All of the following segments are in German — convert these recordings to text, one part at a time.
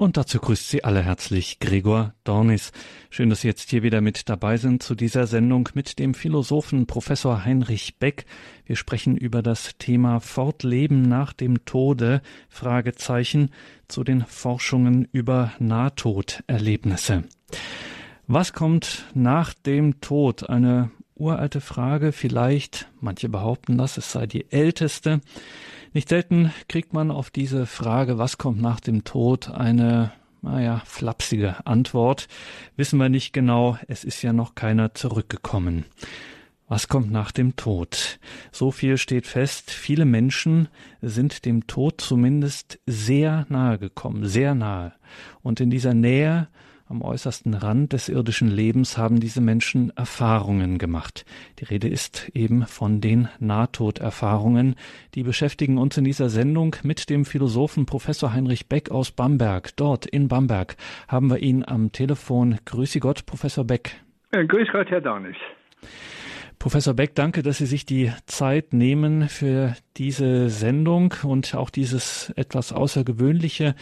Und dazu grüßt Sie alle herzlich Gregor Dornis. Schön, dass Sie jetzt hier wieder mit dabei sind zu dieser Sendung mit dem Philosophen Professor Heinrich Beck. Wir sprechen über das Thema Fortleben nach dem Tode, Fragezeichen, zu den Forschungen über Nahtoderlebnisse. Was kommt nach dem Tod? Eine uralte Frage, vielleicht, manche behaupten das, es sei die älteste. Nicht selten kriegt man auf diese Frage, was kommt nach dem Tod, eine naja, flapsige Antwort. Wissen wir nicht genau, es ist ja noch keiner zurückgekommen. Was kommt nach dem Tod? So viel steht fest, viele Menschen sind dem Tod zumindest sehr nahe gekommen, sehr nahe. Und in dieser Nähe am äußersten Rand des irdischen Lebens haben diese Menschen Erfahrungen gemacht. Die Rede ist eben von den Nahtoderfahrungen. Die beschäftigen uns in dieser Sendung mit dem Philosophen Professor Heinrich Beck aus Bamberg. Dort in Bamberg haben wir ihn am Telefon. Grüße Gott, Professor Beck. Äh, grüß Gott, Herr Dornis. Professor Beck, danke, dass Sie sich die Zeit nehmen für diese Sendung und auch dieses etwas Außergewöhnliche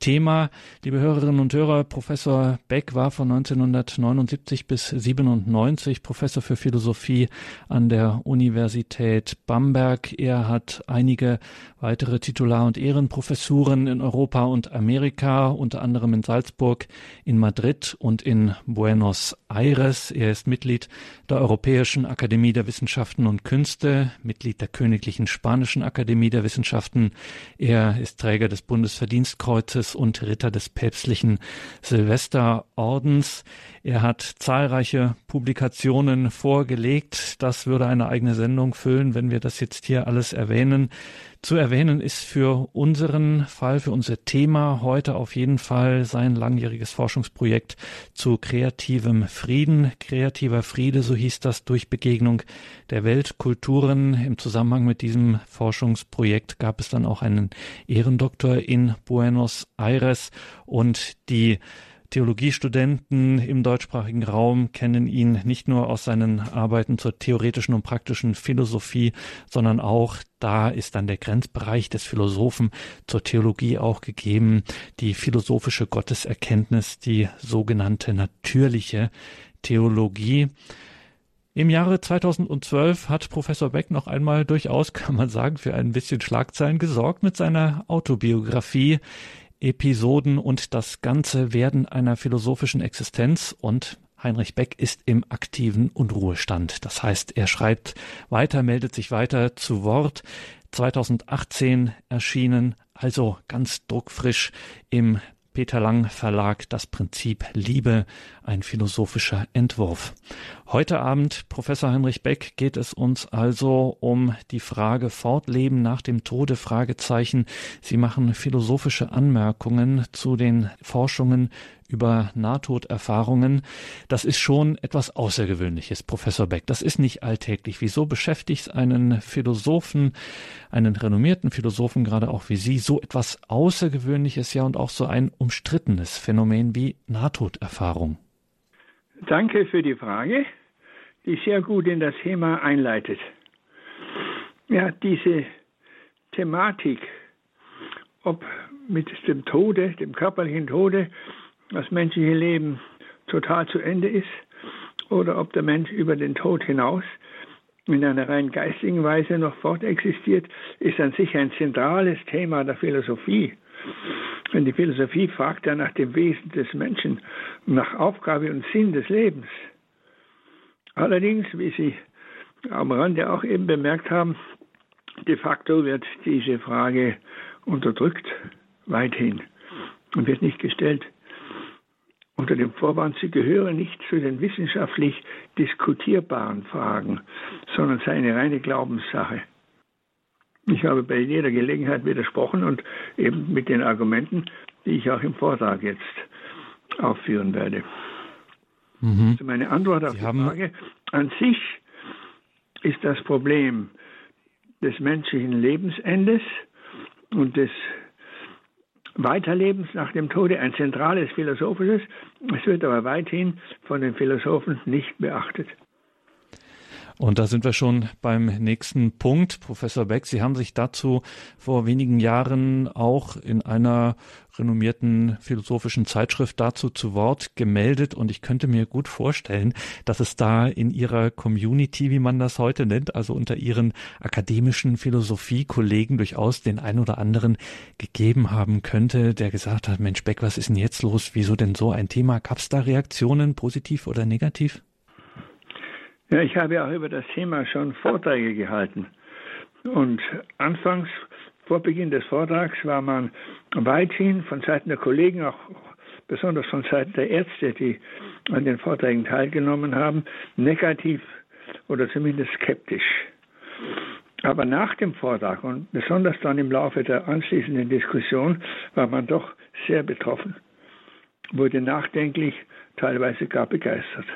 Thema. Liebe Hörerinnen und Hörer, Professor Beck war von 1979 bis 97 Professor für Philosophie an der Universität Bamberg. Er hat einige weitere Titular- und Ehrenprofessuren in Europa und Amerika, unter anderem in Salzburg, in Madrid und in Buenos Aires. Er ist Mitglied der Europäischen Akademie der Wissenschaften und Künste, Mitglied der Königlichen Spanischen Akademie der Wissenschaften. Er ist Träger des Bundesverdienstkreuzes und Ritter des päpstlichen Silvesterordens. Er hat zahlreiche Publikationen vorgelegt. Das würde eine eigene Sendung füllen, wenn wir das jetzt hier alles erwähnen. Zu erwähnen ist für unseren Fall, für unser Thema heute auf jeden Fall sein langjähriges Forschungsprojekt zu kreativem Frieden. Kreativer Friede, so hieß das, durch Begegnung der Weltkulturen. Im Zusammenhang mit diesem Forschungsprojekt gab es dann auch einen Ehrendoktor in Buenos Aires und die Theologiestudenten im deutschsprachigen Raum kennen ihn nicht nur aus seinen Arbeiten zur theoretischen und praktischen Philosophie, sondern auch da ist dann der Grenzbereich des Philosophen zur Theologie auch gegeben, die philosophische Gotteserkenntnis, die sogenannte natürliche Theologie. Im Jahre 2012 hat Professor Beck noch einmal durchaus, kann man sagen, für ein bisschen Schlagzeilen gesorgt mit seiner Autobiografie, Episoden und das ganze Werden einer philosophischen Existenz und Heinrich Beck ist im aktiven Unruhestand. Das heißt, er schreibt weiter, meldet sich weiter zu Wort. 2018 erschienen, also ganz druckfrisch im Peter Lang Verlag Das Prinzip Liebe, ein philosophischer Entwurf. Heute Abend, Professor Heinrich Beck, geht es uns also um die Frage Fortleben nach dem Tode, Fragezeichen. Sie machen philosophische Anmerkungen zu den Forschungen über Nahtoderfahrungen. Das ist schon etwas Außergewöhnliches, Professor Beck. Das ist nicht alltäglich. Wieso beschäftigt einen Philosophen, einen renommierten Philosophen, gerade auch wie Sie, so etwas Außergewöhnliches, ja und auch so ein umstrittenes Phänomen wie Nahtoderfahrung? Danke für die Frage die sehr gut in das Thema einleitet. Ja, diese Thematik, ob mit dem Tode, dem körperlichen Tode, das menschliche Leben total zu Ende ist, oder ob der Mensch über den Tod hinaus in einer rein geistigen Weise noch fortexistiert, ist an sich ein zentrales Thema der Philosophie. Denn die Philosophie fragt ja nach dem Wesen des Menschen, nach Aufgabe und Sinn des Lebens. Allerdings, wie Sie am Rande auch eben bemerkt haben, de facto wird diese Frage unterdrückt, weithin, und wird nicht gestellt. Unter dem Vorwand, sie gehören nicht zu den wissenschaftlich diskutierbaren Fragen, sondern sei eine reine Glaubenssache. Ich habe bei jeder Gelegenheit widersprochen und eben mit den Argumenten, die ich auch im Vortrag jetzt aufführen werde. Mhm. Also meine Antwort auf Sie die Frage, an sich ist das Problem des menschlichen Lebensendes und des Weiterlebens nach dem Tode ein zentrales philosophisches. Es wird aber weithin von den Philosophen nicht beachtet. Und da sind wir schon beim nächsten Punkt. Professor Beck, Sie haben sich dazu vor wenigen Jahren auch in einer renommierten philosophischen Zeitschrift dazu zu Wort gemeldet. Und ich könnte mir gut vorstellen, dass es da in Ihrer Community, wie man das heute nennt, also unter Ihren akademischen Philosophie-Kollegen durchaus den einen oder anderen gegeben haben könnte, der gesagt hat, Mensch Beck, was ist denn jetzt los? Wieso denn so ein Thema? Gab es da Reaktionen, positiv oder negativ? Ja, ich habe auch über das Thema schon Vorträge gehalten. Und anfangs, vor Beginn des Vortrags, war man weithin von Seiten der Kollegen, auch besonders von Seiten der Ärzte, die an den Vorträgen teilgenommen haben, negativ oder zumindest skeptisch. Aber nach dem Vortrag und besonders dann im Laufe der anschließenden Diskussion war man doch sehr betroffen, wurde nachdenklich, teilweise gar begeistert.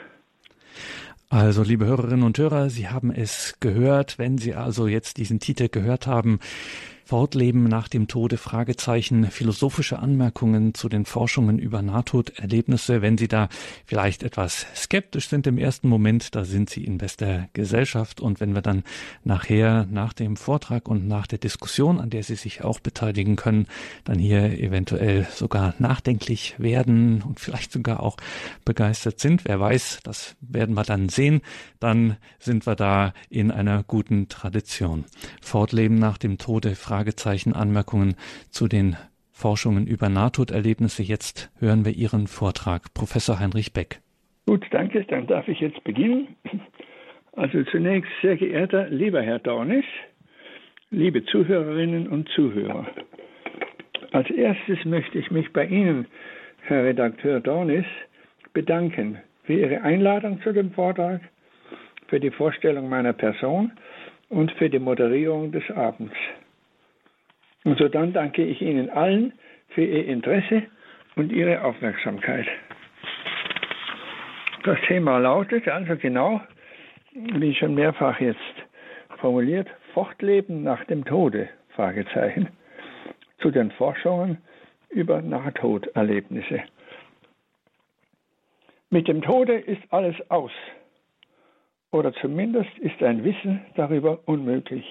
Also, liebe Hörerinnen und Hörer, Sie haben es gehört. Wenn Sie also jetzt diesen Titel gehört haben, Fortleben nach dem Tode, Fragezeichen, philosophische Anmerkungen zu den Forschungen über Nahtoderlebnisse. Wenn Sie da vielleicht etwas skeptisch sind im ersten Moment, da sind Sie in bester Gesellschaft. Und wenn wir dann nachher, nach dem Vortrag und nach der Diskussion, an der Sie sich auch beteiligen können, dann hier eventuell sogar nachdenklich werden und vielleicht sogar auch begeistert sind, wer weiß, das werden wir dann sehen, dann sind wir da in einer guten Tradition. Fortleben nach dem Tode, Fragezeichen, Anmerkungen zu den Forschungen über Nahtoderlebnisse. Jetzt hören wir Ihren Vortrag. Professor Heinrich Beck. Gut, danke. Dann darf ich jetzt beginnen. Also zunächst, sehr geehrter lieber Herr Dornis, liebe Zuhörerinnen und Zuhörer. Als erstes möchte ich mich bei Ihnen, Herr Redakteur Dornis, bedanken für Ihre Einladung zu dem Vortrag, für die Vorstellung meiner Person und für die Moderierung des Abends. Und so dann danke ich Ihnen allen für Ihr Interesse und Ihre Aufmerksamkeit. Das Thema lautet also genau, wie schon mehrfach jetzt formuliert, Fortleben nach dem Tode, Fragezeichen, zu den Forschungen über Nahtoderlebnisse. Mit dem Tode ist alles aus, oder zumindest ist ein Wissen darüber unmöglich.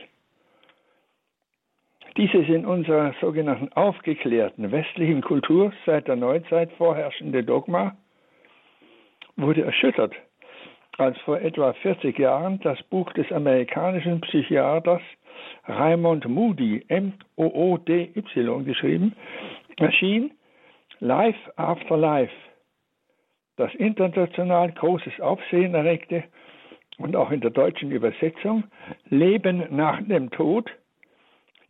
Dieses in unserer sogenannten aufgeklärten westlichen Kultur seit der Neuzeit vorherrschende Dogma wurde erschüttert, als vor etwa 40 Jahren das Buch des amerikanischen Psychiaters Raymond Moody, M-O-O-D-Y geschrieben, erschien Life After Life, das international großes Aufsehen erregte und auch in der deutschen Übersetzung Leben nach dem Tod –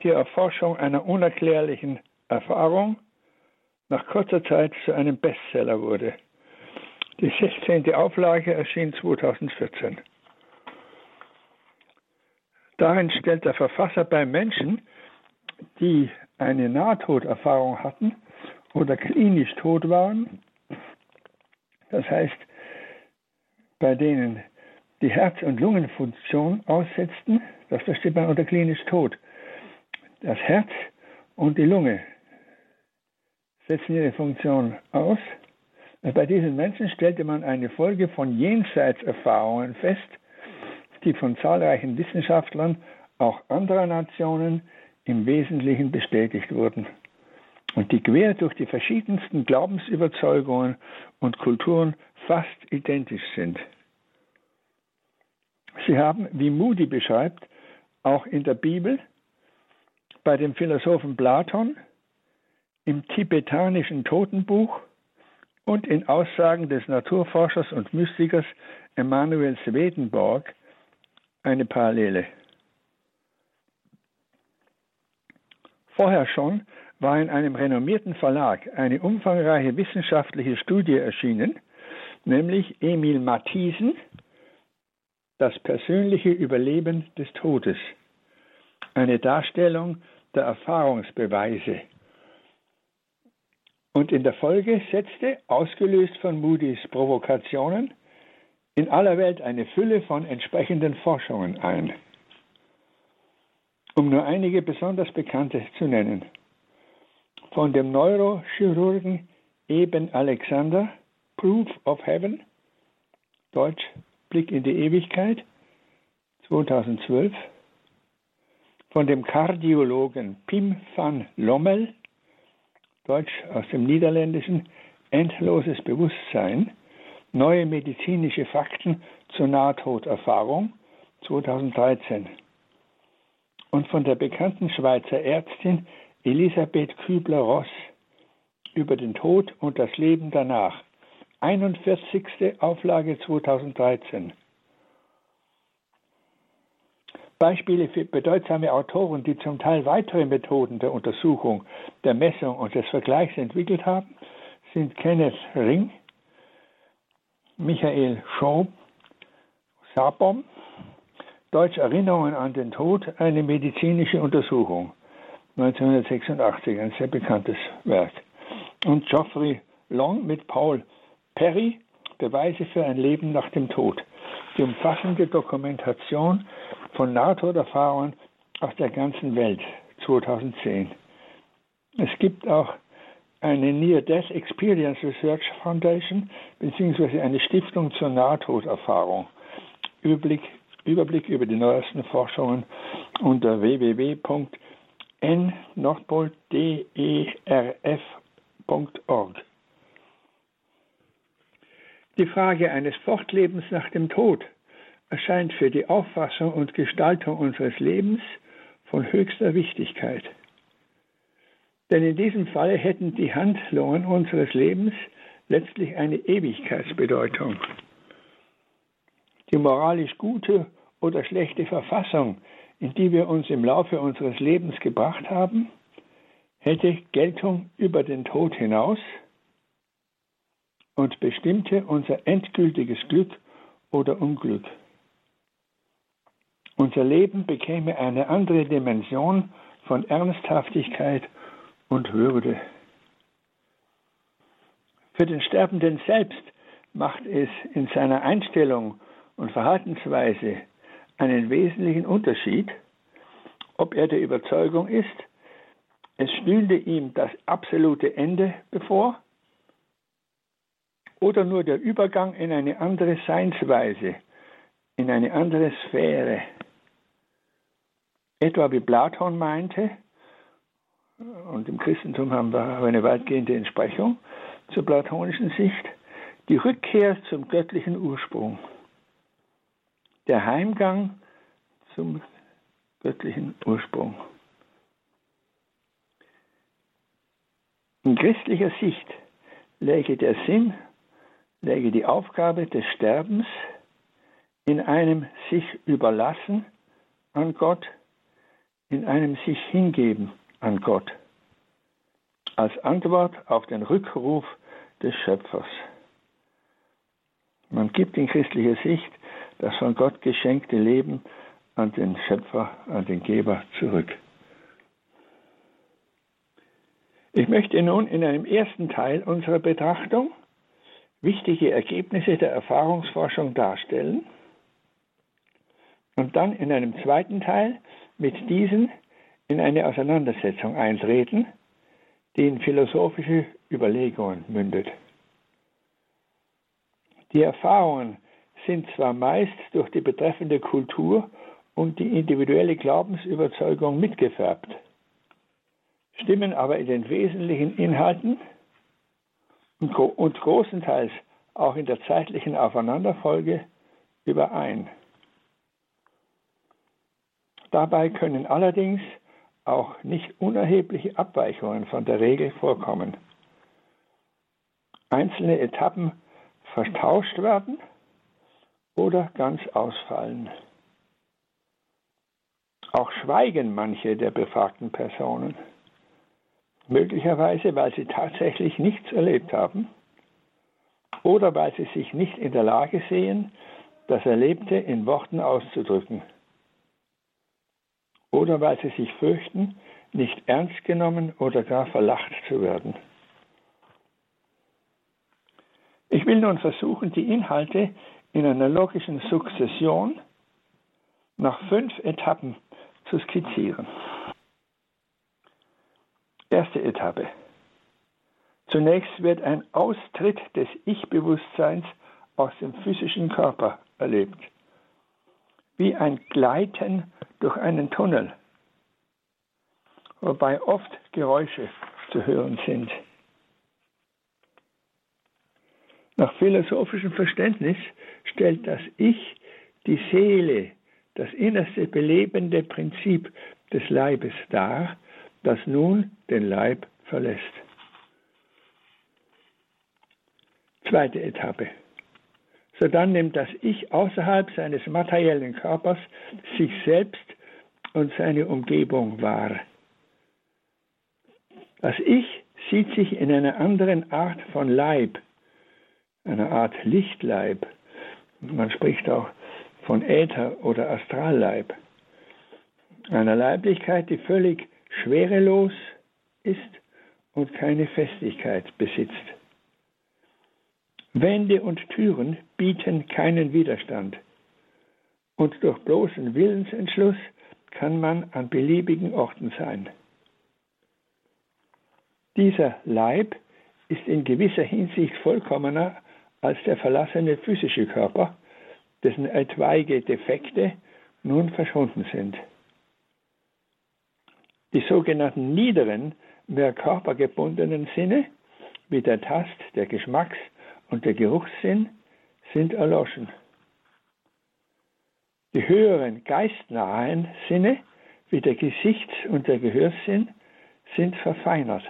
die Erforschung einer unerklärlichen Erfahrung nach kurzer Zeit zu einem Bestseller wurde. Die 16. Auflage erschien 2014. Darin stellt der Verfasser bei Menschen, die eine Nahtoderfahrung hatten oder klinisch tot waren, das heißt, bei denen die Herz- und Lungenfunktion aussetzten, das versteht man unter klinisch tot, das Herz und die Lunge setzen ihre Funktion aus. Bei diesen Menschen stellte man eine Folge von Jenseitserfahrungen fest, die von zahlreichen Wissenschaftlern auch anderer Nationen im Wesentlichen bestätigt wurden und die quer durch die verschiedensten Glaubensüberzeugungen und Kulturen fast identisch sind. Sie haben, wie Moody beschreibt, auch in der Bibel bei dem Philosophen Platon, im tibetanischen Totenbuch und in Aussagen des Naturforschers und Mystikers Emanuel Swedenborg eine Parallele. Vorher schon war in einem renommierten Verlag eine umfangreiche wissenschaftliche Studie erschienen, nämlich Emil Matthiesen, Das persönliche Überleben des Todes. Eine Darstellung der Erfahrungsbeweise. Und in der Folge setzte, ausgelöst von Moody's Provokationen, in aller Welt eine Fülle von entsprechenden Forschungen ein. Um nur einige besonders bekannte zu nennen. Von dem Neurochirurgen Eben Alexander, Proof of Heaven, Deutsch Blick in die Ewigkeit, 2012 von dem Kardiologen Pim van Lommel, Deutsch aus dem Niederländischen, Endloses Bewusstsein, neue medizinische Fakten zur Nahtoderfahrung 2013 und von der bekannten Schweizer Ärztin Elisabeth Kübler-Ross über den Tod und das Leben danach. 41. Auflage 2013. Beispiele für bedeutsame Autoren, die zum Teil weitere Methoden der Untersuchung, der Messung und des Vergleichs entwickelt haben, sind Kenneth Ring, Michael Schaub, Sabom, Deutsch Erinnerungen an den Tod, eine medizinische Untersuchung, 1986, ein sehr bekanntes Werk. Und Geoffrey Long mit Paul Perry, Beweise für ein Leben nach dem Tod. Die umfassende Dokumentation von Nahtoderfahrungen aus der ganzen Welt 2010. Es gibt auch eine Near Death Experience Research Foundation beziehungsweise eine Stiftung zur Nahtoderfahrung. Überblick, Überblick über die neuesten Forschungen unter www.nnordpolderf.org. Die Frage eines Fortlebens nach dem Tod erscheint für die Auffassung und Gestaltung unseres Lebens von höchster Wichtigkeit. Denn in diesem Falle hätten die Handlungen unseres Lebens letztlich eine Ewigkeitsbedeutung. Die moralisch gute oder schlechte Verfassung, in die wir uns im Laufe unseres Lebens gebracht haben, hätte Geltung über den Tod hinaus und bestimmte unser endgültiges Glück oder Unglück. Unser Leben bekäme eine andere Dimension von Ernsthaftigkeit und Würde. Für den Sterbenden selbst macht es in seiner Einstellung und Verhaltensweise einen wesentlichen Unterschied, ob er der Überzeugung ist, es stünde ihm das absolute Ende bevor oder nur der Übergang in eine andere Seinsweise, in eine andere Sphäre etwa wie Platon meinte, und im Christentum haben wir eine weitgehende Entsprechung zur platonischen Sicht, die Rückkehr zum göttlichen Ursprung, der Heimgang zum göttlichen Ursprung. In christlicher Sicht läge der Sinn, läge die Aufgabe des Sterbens in einem sich überlassen an Gott, in einem sich hingeben an Gott, als Antwort auf den Rückruf des Schöpfers. Man gibt in christlicher Sicht das von Gott geschenkte Leben an den Schöpfer, an den Geber zurück. Ich möchte nun in einem ersten Teil unserer Betrachtung wichtige Ergebnisse der Erfahrungsforschung darstellen und dann in einem zweiten Teil mit diesen in eine Auseinandersetzung eintreten, die in philosophische Überlegungen mündet. Die Erfahrungen sind zwar meist durch die betreffende Kultur und die individuelle Glaubensüberzeugung mitgefärbt, stimmen aber in den wesentlichen Inhalten und großenteils auch in der zeitlichen Aufeinanderfolge überein. Dabei können allerdings auch nicht unerhebliche Abweichungen von der Regel vorkommen. Einzelne Etappen vertauscht werden oder ganz ausfallen. Auch schweigen manche der befragten Personen, möglicherweise weil sie tatsächlich nichts erlebt haben oder weil sie sich nicht in der Lage sehen, das Erlebte in Worten auszudrücken oder weil sie sich fürchten, nicht ernst genommen oder gar verlacht zu werden. Ich will nun versuchen, die Inhalte in einer logischen Sukzession nach fünf Etappen zu skizzieren. Erste Etappe. Zunächst wird ein Austritt des Ich-Bewusstseins aus dem physischen Körper erlebt. Wie ein Gleiten durch einen Tunnel, wobei oft Geräusche zu hören sind. Nach philosophischem Verständnis stellt das Ich die Seele, das innerste belebende Prinzip des Leibes dar, das nun den Leib verlässt. Zweite Etappe. So dann nimmt das Ich außerhalb seines materiellen Körpers sich selbst und seine Umgebung wahr. Das Ich sieht sich in einer anderen Art von Leib, einer Art Lichtleib. Man spricht auch von Äther oder Astralleib. Einer Leiblichkeit, die völlig schwerelos ist und keine Festigkeit besitzt. Wände und Türen bieten keinen Widerstand. Und durch bloßen Willensentschluss kann man an beliebigen Orten sein. Dieser Leib ist in gewisser Hinsicht vollkommener als der verlassene physische Körper, dessen etwaige Defekte nun verschwunden sind. Die sogenannten niederen, mehr körpergebundenen Sinne, wie der Tast-, der Geschmacks- und der Geruchssinn, sind erloschen. Die höheren geistnahen Sinne, wie der Gesichts- und der Gehörsinn, sind verfeinert.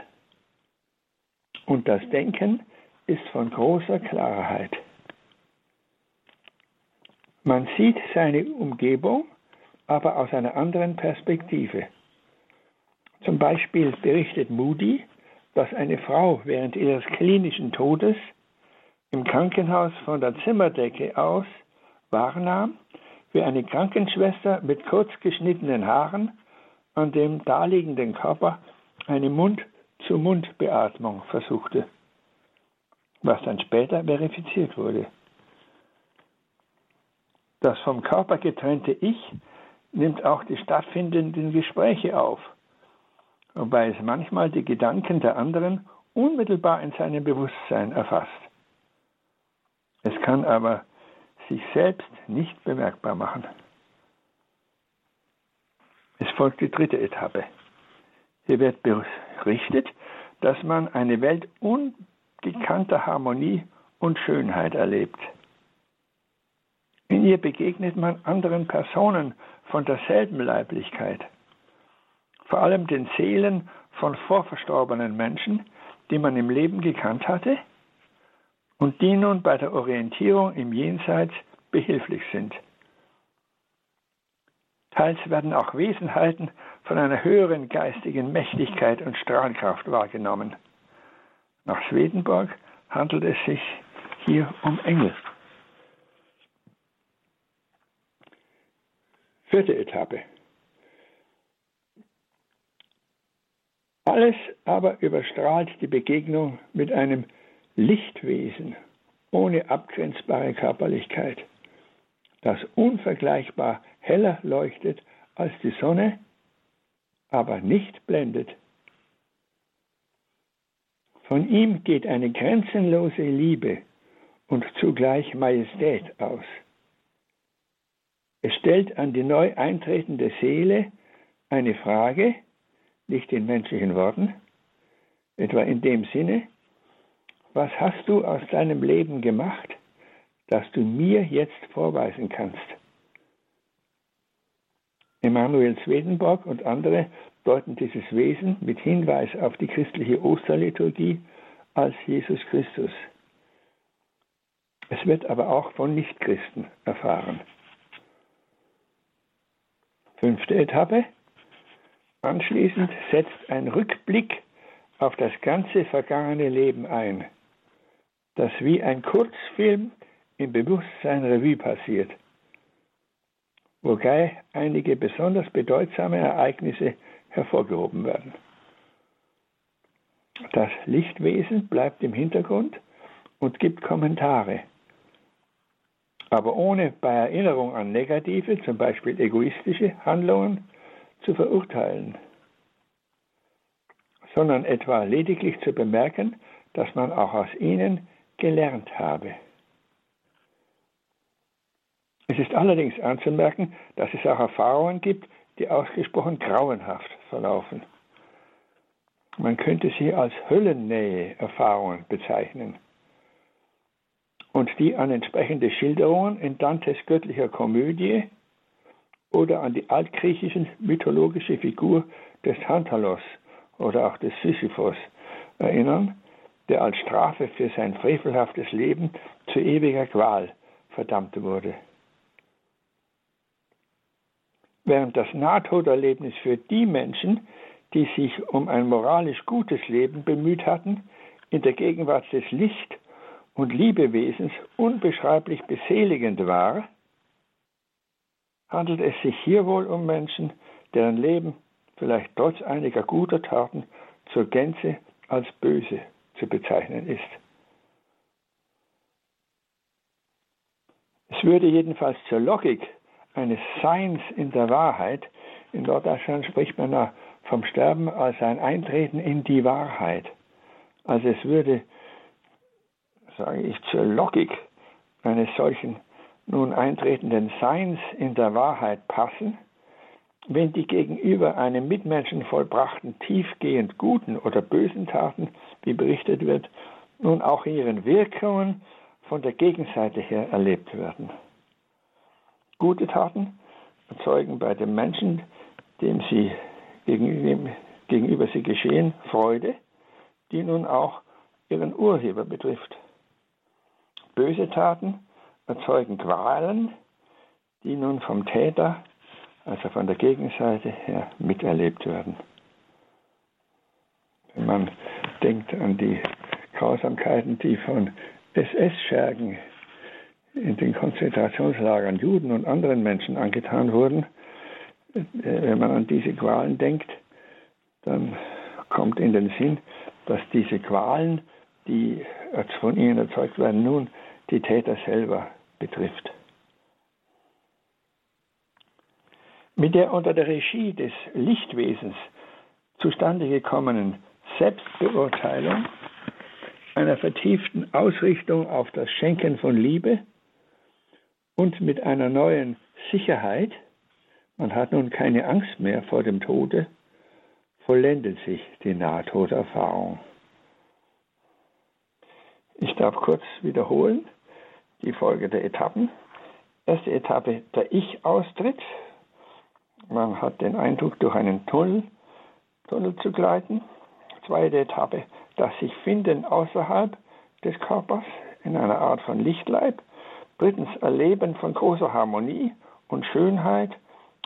Und das Denken ist von großer Klarheit. Man sieht seine Umgebung, aber aus einer anderen Perspektive. Zum Beispiel berichtet Moody, dass eine Frau während ihres klinischen Todes im Krankenhaus von der Zimmerdecke aus wahrnahm, wie eine Krankenschwester mit kurz geschnittenen Haaren an dem daliegenden Körper eine Mund-zu-Mund-Beatmung versuchte was dann später verifiziert wurde. Das vom Körper getrennte Ich nimmt auch die stattfindenden Gespräche auf, wobei es manchmal die Gedanken der anderen unmittelbar in seinem Bewusstsein erfasst. Es kann aber sich selbst nicht bemerkbar machen. Es folgt die dritte Etappe. Hier wird berichtet, dass man eine Welt un gekannter Harmonie und Schönheit erlebt. In ihr begegnet man anderen Personen von derselben Leiblichkeit, vor allem den Seelen von vorverstorbenen Menschen, die man im Leben gekannt hatte und die nun bei der Orientierung im Jenseits behilflich sind. Teils werden auch Wesenheiten von einer höheren geistigen Mächtigkeit und Strahlkraft wahrgenommen. Nach Swedenborg handelt es sich hier um Engel. Vierte Etappe. Alles aber überstrahlt die Begegnung mit einem Lichtwesen ohne abgrenzbare Körperlichkeit, das unvergleichbar heller leuchtet als die Sonne, aber nicht blendet. Von ihm geht eine grenzenlose Liebe und zugleich Majestät aus. Es stellt an die neu eintretende Seele eine Frage, nicht in menschlichen Worten, etwa in dem Sinne, was hast du aus deinem Leben gemacht, das du mir jetzt vorweisen kannst? Emanuel Swedenborg und andere deuten dieses Wesen mit Hinweis auf die christliche Osterliturgie als Jesus Christus. Es wird aber auch von Nichtchristen erfahren. Fünfte Etappe. Anschließend setzt ein Rückblick auf das ganze vergangene Leben ein, das wie ein Kurzfilm im Bewusstsein Revue passiert, wobei einige besonders bedeutsame Ereignisse hervorgehoben werden. Das Lichtwesen bleibt im Hintergrund und gibt Kommentare, aber ohne bei Erinnerung an negative, zum Beispiel egoistische Handlungen zu verurteilen, sondern etwa lediglich zu bemerken, dass man auch aus ihnen gelernt habe. Es ist allerdings anzumerken, dass es auch Erfahrungen gibt, die ausgesprochen grauenhaft verlaufen. Man könnte sie als Höllennähe-Erfahrungen bezeichnen und die an entsprechende Schilderungen in Dantes göttlicher Komödie oder an die altgriechischen mythologische Figur des Tantalos oder auch des Sisyphos erinnern, der als Strafe für sein frevelhaftes Leben zu ewiger Qual verdammt wurde. Während das Nahtoderlebnis für die Menschen, die sich um ein moralisch gutes Leben bemüht hatten, in der Gegenwart des Licht- und Liebewesens unbeschreiblich beseligend war, handelt es sich hier wohl um Menschen, deren Leben vielleicht trotz einiger guter Taten zur Gänze als böse zu bezeichnen ist. Es würde jedenfalls zur Logik eines Seins in der Wahrheit, in Norddeutschland spricht man vom Sterben als ein Eintreten in die Wahrheit. Also es würde, sage ich, zur Logik eines solchen nun eintretenden Seins in der Wahrheit passen, wenn die gegenüber einem Mitmenschen vollbrachten tiefgehend guten oder bösen Taten, wie berichtet wird, nun auch in ihren Wirkungen von der Gegenseite her erlebt werden. Gute Taten erzeugen bei dem Menschen, dem sie gegenüber, sie geschehen, Freude, die nun auch ihren Urheber betrifft. Böse Taten erzeugen Qualen, die nun vom Täter, also von der Gegenseite her, miterlebt werden. Wenn man denkt an die Grausamkeiten, die von SS-Schergen in den Konzentrationslagern Juden und anderen Menschen angetan wurden, äh, wenn man an diese Qualen denkt, dann kommt in den Sinn, dass diese Qualen, die von ihnen erzeugt werden, nun die Täter selber betrifft. Mit der unter der Regie des Lichtwesens zustande gekommenen Selbstbeurteilung, einer vertieften Ausrichtung auf das Schenken von Liebe und mit einer neuen Sicherheit, man hat nun keine Angst mehr vor dem Tode, vollendet sich die Nahtoderfahrung. Ich darf kurz wiederholen die Folge der Etappen. Erste Etappe, der Ich-Austritt. Man hat den Eindruck, durch einen Tunnel, Tunnel zu gleiten. Zweite Etappe, das sich finden außerhalb des Körpers in einer Art von Lichtleib. Drittens, Erleben von großer Harmonie und Schönheit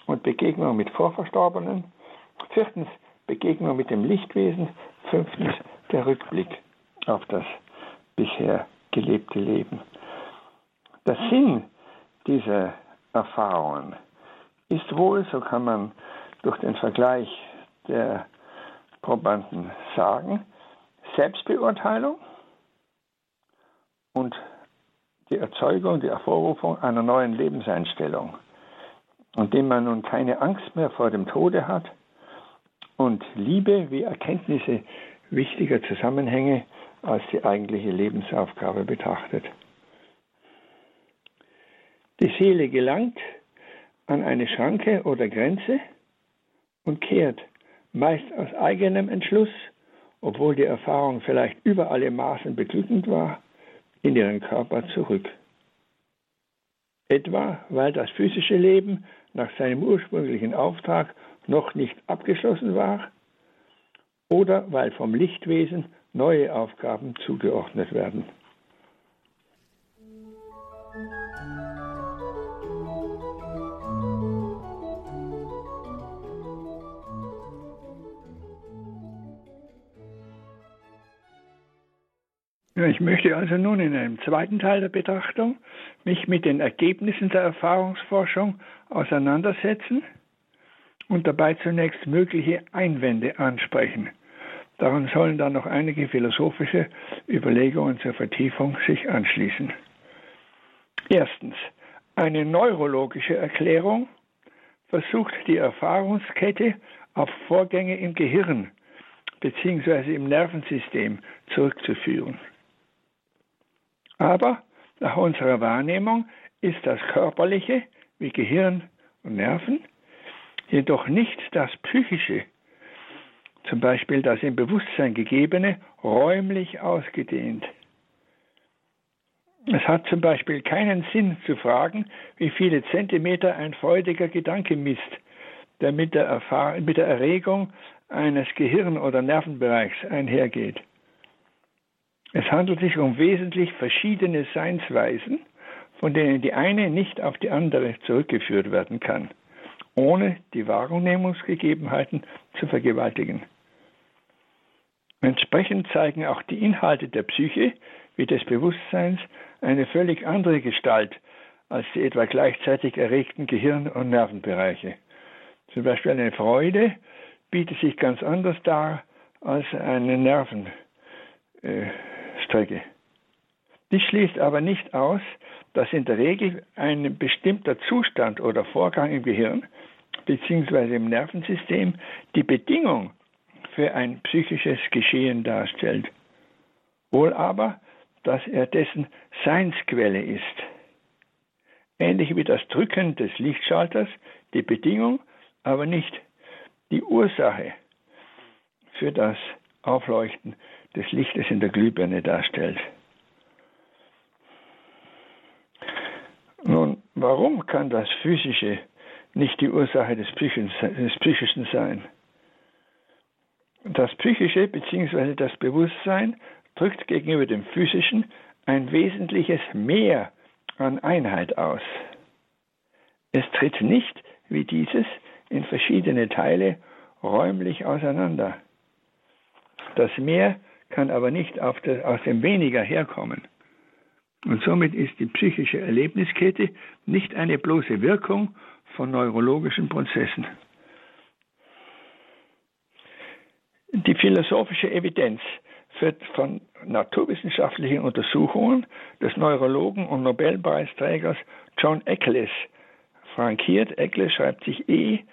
und Begegnung mit Vorverstorbenen. Viertens, Begegnung mit dem Lichtwesen. Fünftens, der Rückblick auf das bisher gelebte Leben. Der Sinn dieser Erfahrungen ist wohl, so kann man durch den Vergleich der Probanden sagen, Selbstbeurteilung und die Erzeugung, die Hervorrufung einer neuen Lebenseinstellung, indem man nun keine Angst mehr vor dem Tode hat und Liebe wie Erkenntnisse wichtiger Zusammenhänge als die eigentliche Lebensaufgabe betrachtet. Die Seele gelangt an eine Schranke oder Grenze und kehrt meist aus eigenem Entschluss, obwohl die Erfahrung vielleicht über alle Maßen beglückend war, in ihren Körper zurück. Etwa weil das physische Leben nach seinem ursprünglichen Auftrag noch nicht abgeschlossen war oder weil vom Lichtwesen neue Aufgaben zugeordnet werden. Ich möchte also nun in einem zweiten Teil der Betrachtung mich mit den Ergebnissen der Erfahrungsforschung auseinandersetzen und dabei zunächst mögliche Einwände ansprechen. Daran sollen dann noch einige philosophische Überlegungen zur Vertiefung sich anschließen. Erstens. Eine neurologische Erklärung versucht die Erfahrungskette auf Vorgänge im Gehirn bzw. im Nervensystem zurückzuführen. Aber nach unserer Wahrnehmung ist das Körperliche wie Gehirn und Nerven, jedoch nicht das Psychische, zum Beispiel das im Bewusstsein gegebene, räumlich ausgedehnt. Es hat zum Beispiel keinen Sinn zu fragen, wie viele Zentimeter ein freudiger Gedanke misst, der mit der, Erfahr mit der Erregung eines Gehirn- oder Nervenbereichs einhergeht. Es handelt sich um wesentlich verschiedene Seinsweisen, von denen die eine nicht auf die andere zurückgeführt werden kann, ohne die Wahrnehmungsgegebenheiten zu vergewaltigen. Entsprechend zeigen auch die Inhalte der Psyche wie des Bewusstseins eine völlig andere Gestalt als die etwa gleichzeitig erregten Gehirn- und Nervenbereiche. Zum Beispiel eine Freude bietet sich ganz anders dar als eine Nervenstrecke. Dies schließt aber nicht aus, dass in der Regel ein bestimmter Zustand oder Vorgang im Gehirn bzw. im Nervensystem die Bedingung für ein psychisches Geschehen darstellt. Wohl aber, dass er dessen Seinsquelle ist. Ähnlich wie das Drücken des Lichtschalters die Bedingung, aber nicht die Ursache für das Aufleuchten des Lichtes in der Glühbirne darstellt. Nun, warum kann das Physische nicht die Ursache des Psychischen sein? Das Psychische bzw. das Bewusstsein drückt gegenüber dem Physischen ein wesentliches Mehr an Einheit aus. Es tritt nicht, wie dieses, in verschiedene Teile räumlich auseinander. Das Mehr kann aber nicht der, aus dem Weniger herkommen. Und somit ist die psychische Erlebniskette nicht eine bloße Wirkung von neurologischen Prozessen. Die philosophische Evidenz wird von naturwissenschaftlichen Untersuchungen des Neurologen und Nobelpreisträgers John Eccles frankiert. Eccles schreibt sich E-C-C-L-E-S.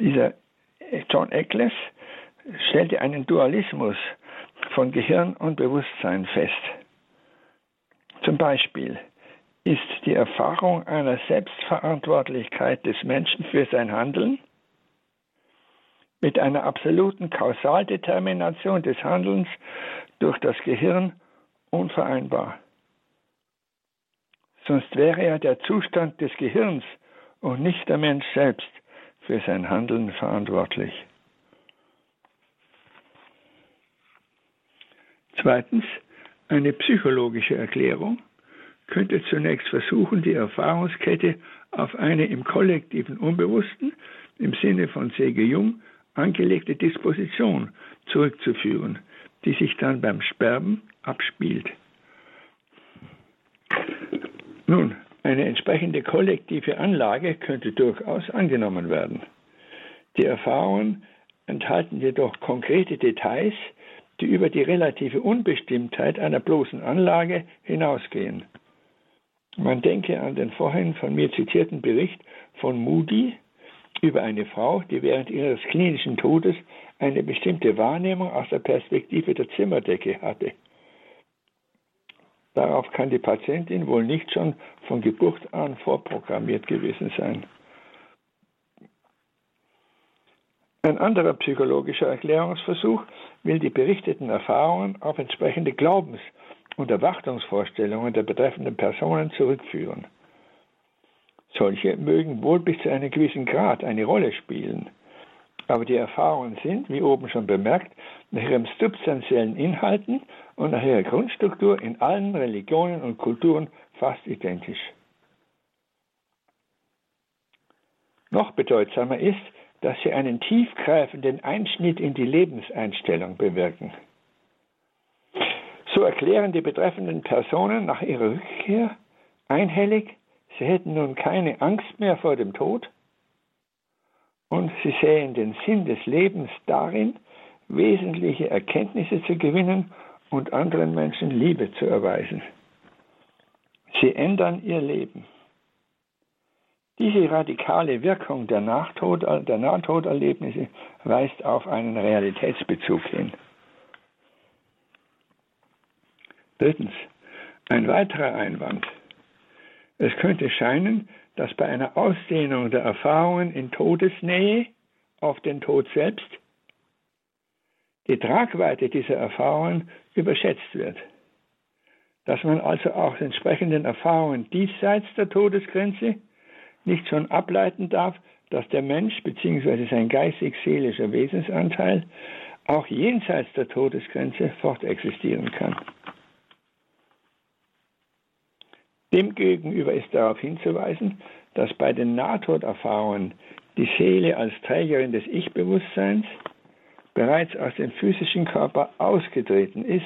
Dieser John Eccles stellte einen Dualismus von Gehirn und Bewusstsein fest. Zum Beispiel ist die Erfahrung einer Selbstverantwortlichkeit des Menschen für sein Handeln mit einer absoluten Kausaldetermination des Handelns durch das Gehirn unvereinbar. Sonst wäre ja der Zustand des Gehirns und nicht der Mensch selbst für sein Handeln verantwortlich. Zweitens, eine psychologische Erklärung könnte zunächst versuchen, die Erfahrungskette auf eine im kollektiven Unbewussten, im Sinne von C.G. Jung, angelegte Disposition zurückzuführen, die sich dann beim Sperben abspielt. Nun, eine entsprechende kollektive Anlage könnte durchaus angenommen werden. Die Erfahrungen enthalten jedoch konkrete Details, die über die relative Unbestimmtheit einer bloßen Anlage hinausgehen. Man denke an den vorhin von mir zitierten Bericht von Moody über eine Frau, die während ihres klinischen Todes eine bestimmte Wahrnehmung aus der Perspektive der Zimmerdecke hatte. Darauf kann die Patientin wohl nicht schon von Geburt an vorprogrammiert gewesen sein. Ein anderer psychologischer Erklärungsversuch will die berichteten Erfahrungen auf entsprechende Glaubens- und Erwartungsvorstellungen der betreffenden Personen zurückführen. Solche mögen wohl bis zu einem gewissen Grad eine Rolle spielen. Aber die Erfahrungen sind, wie oben schon bemerkt, nach ihren substanziellen Inhalten und nach ihrer Grundstruktur in allen Religionen und Kulturen fast identisch. Noch bedeutsamer ist, dass sie einen tiefgreifenden Einschnitt in die Lebenseinstellung bewirken. So erklären die betreffenden Personen nach ihrer Rückkehr einhellig, sie hätten nun keine Angst mehr vor dem Tod und sie sähen den Sinn des Lebens darin, wesentliche Erkenntnisse zu gewinnen und anderen Menschen Liebe zu erweisen. Sie ändern ihr Leben. Diese radikale Wirkung der, Nachtod, der Nahtoderlebnisse weist auf einen Realitätsbezug hin. Drittens, Ein weiterer Einwand. Es könnte scheinen, dass bei einer Ausdehnung der Erfahrungen in Todesnähe auf den Tod selbst die Tragweite dieser Erfahrungen überschätzt wird. Dass man also auch entsprechenden Erfahrungen diesseits der Todesgrenze nicht schon ableiten darf, dass der Mensch bzw. sein geistig-seelischer Wesensanteil auch jenseits der Todesgrenze fortexistieren kann. Demgegenüber ist darauf hinzuweisen, dass bei den Nahtoderfahrungen die Seele als Trägerin des Ich-Bewusstseins bereits aus dem physischen Körper ausgetreten ist.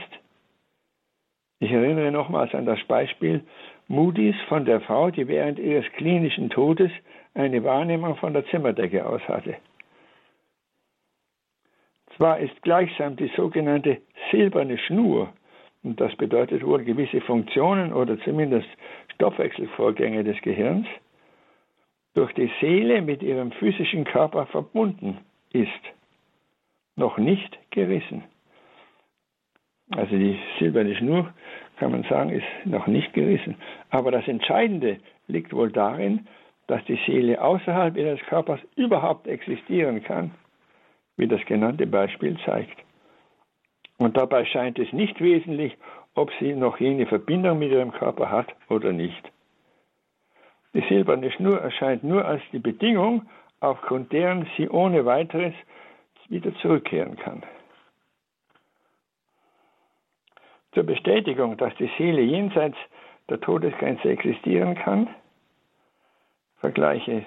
Ich erinnere nochmals an das Beispiel Moody's von der Frau, die während ihres klinischen Todes eine Wahrnehmung von der Zimmerdecke aus hatte. Zwar ist gleichsam die sogenannte silberne Schnur, und das bedeutet wohl gewisse Funktionen oder zumindest Stoffwechselvorgänge des Gehirns, durch die Seele mit ihrem physischen Körper verbunden ist, noch nicht gerissen. Also die silberne Schnur, kann man sagen, ist noch nicht gerissen. Aber das Entscheidende liegt wohl darin, dass die Seele außerhalb ihres Körpers überhaupt existieren kann, wie das genannte Beispiel zeigt. Und dabei scheint es nicht wesentlich, ob sie noch jene Verbindung mit ihrem Körper hat oder nicht. Die silberne Schnur erscheint nur als die Bedingung, aufgrund deren sie ohne weiteres wieder zurückkehren kann. Zur Bestätigung, dass die Seele jenseits der Todesgrenze existieren kann, vergleiche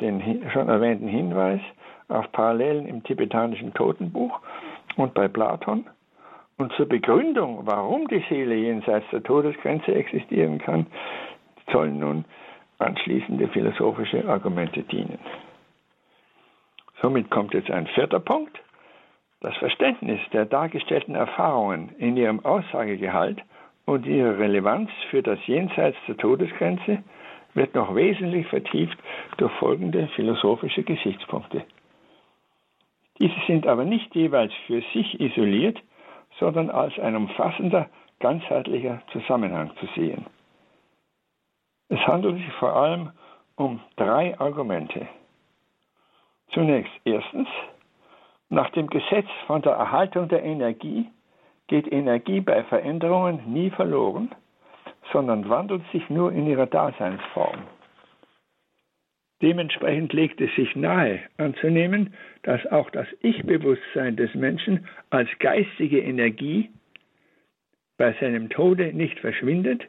den schon erwähnten Hinweis auf Parallelen im tibetanischen Totenbuch und bei Platon. Und zur Begründung, warum die Seele jenseits der Todesgrenze existieren kann, sollen nun anschließende philosophische Argumente dienen. Somit kommt jetzt ein vierter Punkt. Das Verständnis der dargestellten Erfahrungen in ihrem Aussagegehalt und ihrer Relevanz für das Jenseits der Todesgrenze wird noch wesentlich vertieft durch folgende philosophische Gesichtspunkte. Diese sind aber nicht jeweils für sich isoliert, sondern als ein umfassender, ganzheitlicher Zusammenhang zu sehen. Es handelt sich vor allem um drei Argumente. Zunächst erstens, nach dem Gesetz von der Erhaltung der Energie geht Energie bei Veränderungen nie verloren, sondern wandelt sich nur in ihrer Daseinsform. Dementsprechend legt es sich nahe anzunehmen, dass auch das Ich-Bewusstsein des Menschen als geistige Energie bei seinem Tode nicht verschwindet,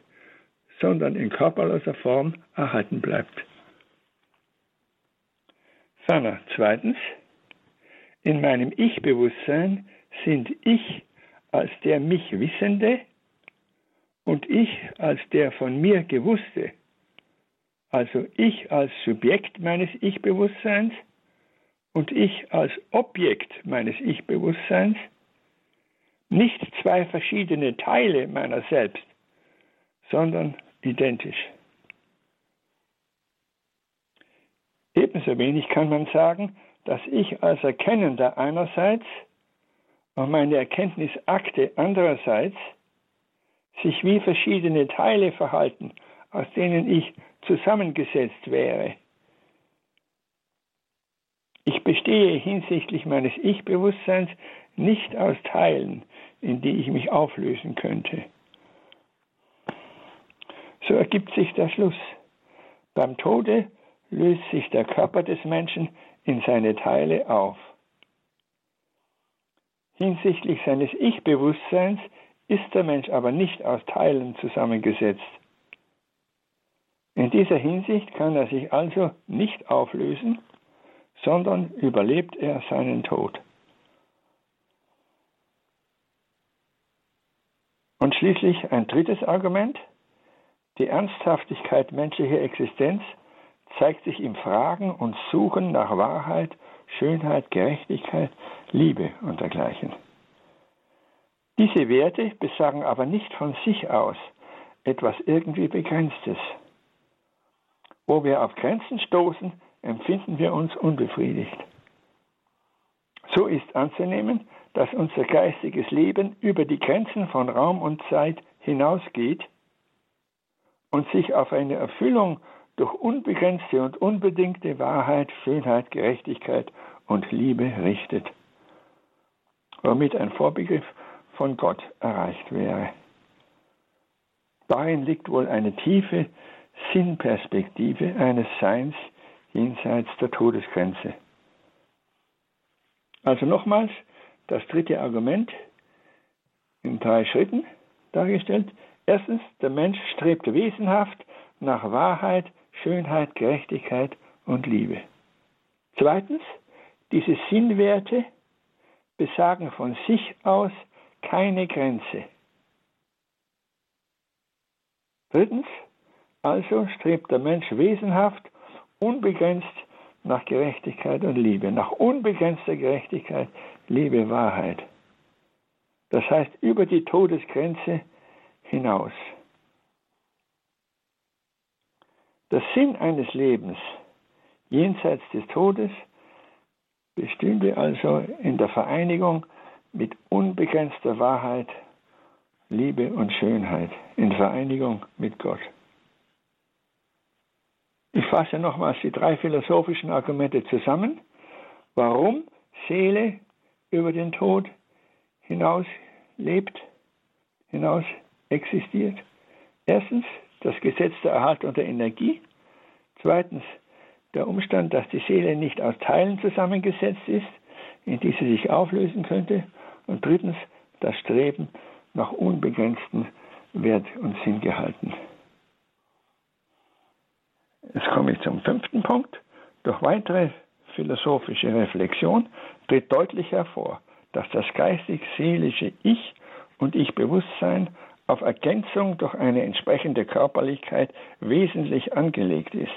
sondern in körperloser Form erhalten bleibt. Ferner zweitens, in meinem Ich-Bewusstsein sind ich als der mich Wissende und ich als der von mir Gewusste, also ich als Subjekt meines Ich-Bewusstseins und ich als Objekt meines Ich-Bewusstseins, nicht zwei verschiedene Teile meiner selbst, sondern identisch. Ebenso wenig kann man sagen, dass ich als Erkennender einerseits und meine Erkenntnisakte andererseits sich wie verschiedene Teile verhalten, aus denen ich zusammengesetzt wäre. Ich bestehe hinsichtlich meines Ich-Bewusstseins nicht aus Teilen, in die ich mich auflösen könnte. So ergibt sich der Schluss. Beim Tode löst sich der Körper des Menschen in seine Teile auf. Hinsichtlich seines Ich-Bewusstseins ist der Mensch aber nicht aus Teilen zusammengesetzt. In dieser Hinsicht kann er sich also nicht auflösen, sondern überlebt er seinen Tod. Und schließlich ein drittes Argument. Die Ernsthaftigkeit menschlicher Existenz zeigt sich im Fragen und Suchen nach Wahrheit, Schönheit, Gerechtigkeit, Liebe und dergleichen. Diese Werte besagen aber nicht von sich aus etwas irgendwie Begrenztes. Wo wir auf Grenzen stoßen, empfinden wir uns unbefriedigt. So ist anzunehmen, dass unser geistiges Leben über die Grenzen von Raum und Zeit hinausgeht und sich auf eine Erfüllung durch unbegrenzte und unbedingte Wahrheit, Schönheit, Gerechtigkeit und Liebe richtet, womit ein Vorbegriff von Gott erreicht wäre. Darin liegt wohl eine tiefe Sinnperspektive eines Seins jenseits der Todesgrenze. Also nochmals das dritte Argument in drei Schritten dargestellt. Erstens, der Mensch strebt wesenhaft nach Wahrheit, Schönheit, Gerechtigkeit und Liebe. Zweitens, diese Sinnwerte besagen von sich aus keine Grenze. Drittens, also strebt der Mensch wesenhaft, unbegrenzt nach Gerechtigkeit und Liebe, nach unbegrenzter Gerechtigkeit, Liebe, Wahrheit. Das heißt über die Todesgrenze hinaus. Der Sinn eines Lebens jenseits des Todes bestünde also in der Vereinigung mit unbegrenzter Wahrheit, Liebe und Schönheit, in Vereinigung mit Gott. Ich fasse nochmals die drei philosophischen Argumente zusammen, warum Seele über den Tod hinaus lebt, hinaus existiert. Erstens das Gesetz der Erhaltung der Energie. Zweitens der Umstand, dass die Seele nicht aus Teilen zusammengesetzt ist, in die sie sich auflösen könnte. Und drittens das Streben nach unbegrenzten Wert und Sinngehalten. Jetzt komme ich zum fünften Punkt. Durch weitere philosophische Reflexion tritt deutlich hervor, dass das geistig-seelische Ich und Ich-Bewusstsein auf Ergänzung durch eine entsprechende Körperlichkeit wesentlich angelegt ist.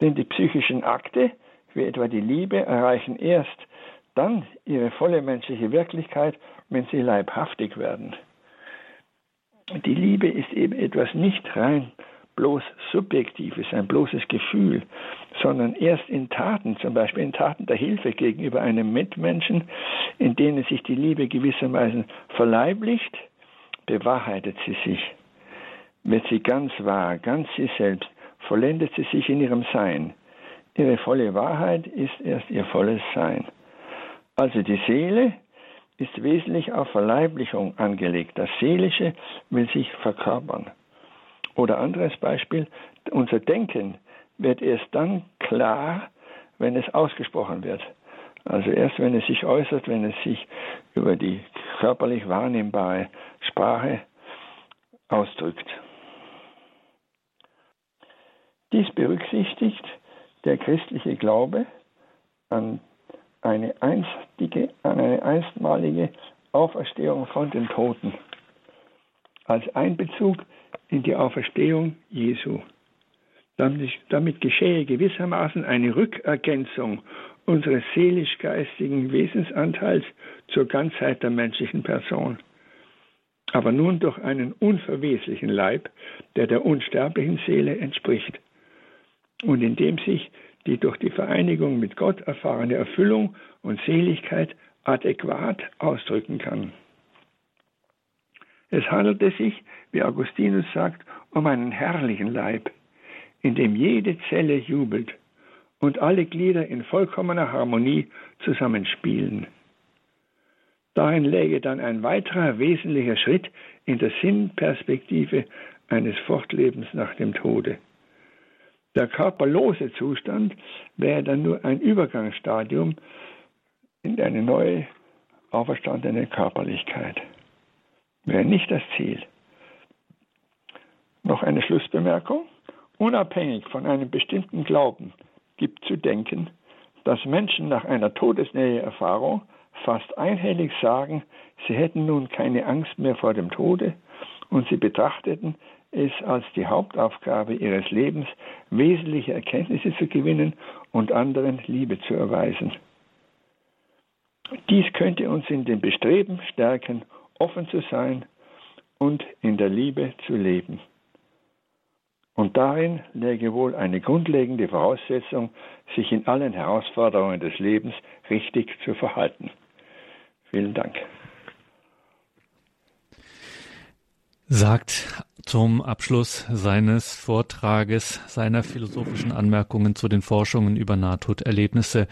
Denn die psychischen Akte, wie etwa die Liebe, erreichen erst dann ihre volle menschliche Wirklichkeit, wenn sie leibhaftig werden. Die Liebe ist eben etwas nicht rein bloß Subjektives, ein bloßes Gefühl, sondern erst in Taten, zum Beispiel in Taten der Hilfe gegenüber einem Mitmenschen, in denen sich die Liebe gewissermaßen verleiblicht, bewahrheitet sie sich. Wird sie ganz wahr, ganz sie selbst, vollendet sie sich in ihrem Sein. Ihre volle Wahrheit ist erst ihr volles Sein. Also die Seele ist wesentlich auf Verleiblichung angelegt. Das Seelische will sich verkörpern. Oder anderes Beispiel, unser Denken wird erst dann klar, wenn es ausgesprochen wird. Also erst wenn es sich äußert, wenn es sich über die körperlich wahrnehmbare Sprache ausdrückt. Dies berücksichtigt der christliche Glaube an eine, einstige, an eine einstmalige Auferstehung von den Toten als Einbezug in die Auferstehung Jesu. Damit, damit geschehe gewissermaßen eine Rückergänzung unseres seelisch-geistigen Wesensanteils zur Ganzheit der menschlichen Person. Aber nun durch einen unverweslichen Leib, der der unsterblichen Seele entspricht und in dem sich die durch die Vereinigung mit Gott erfahrene Erfüllung und Seligkeit adäquat ausdrücken kann. Es handelte sich, wie Augustinus sagt, um einen herrlichen Leib, in dem jede Zelle jubelt und alle Glieder in vollkommener Harmonie zusammenspielen. Darin läge dann ein weiterer wesentlicher Schritt in der Sinnperspektive eines Fortlebens nach dem Tode. Der körperlose Zustand wäre dann nur ein Übergangsstadium in eine neue, auferstandene Körperlichkeit wäre nicht das Ziel. Noch eine Schlussbemerkung. Unabhängig von einem bestimmten Glauben gibt zu denken, dass Menschen nach einer Todesnähe-Erfahrung fast einhellig sagen, sie hätten nun keine Angst mehr vor dem Tode und sie betrachteten es als die Hauptaufgabe ihres Lebens, wesentliche Erkenntnisse zu gewinnen und anderen Liebe zu erweisen. Dies könnte uns in dem Bestreben stärken, offen zu sein und in der Liebe zu leben. Und darin läge wohl eine grundlegende Voraussetzung, sich in allen Herausforderungen des Lebens richtig zu verhalten. Vielen Dank. Sagt zum Abschluss seines Vortrages, seiner philosophischen Anmerkungen zu den Forschungen über Nahtoderlebnisse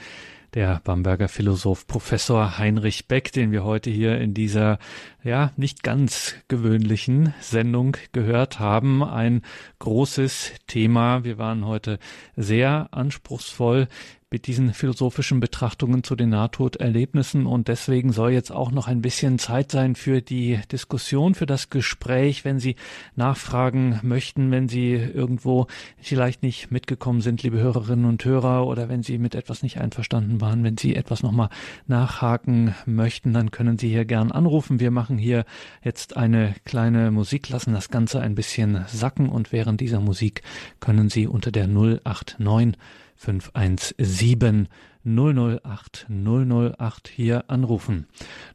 der Bamberger Philosoph Professor Heinrich Beck, den wir heute hier in dieser ja nicht ganz gewöhnlichen Sendung gehört haben. Ein großes Thema. Wir waren heute sehr anspruchsvoll mit diesen philosophischen Betrachtungen zu den Nahtoderlebnissen und deswegen soll jetzt auch noch ein bisschen Zeit sein für die Diskussion, für das Gespräch, wenn Sie nachfragen möchten, wenn Sie irgendwo vielleicht nicht mitgekommen sind, liebe Hörerinnen und Hörer, oder wenn Sie mit etwas nicht einverstanden waren, wenn Sie etwas nochmal nachhaken möchten, dann können Sie hier gern anrufen. Wir machen hier jetzt eine kleine Musik, lassen das Ganze ein bisschen sacken und während dieser Musik können Sie unter der 089 517 008 008 hier anrufen.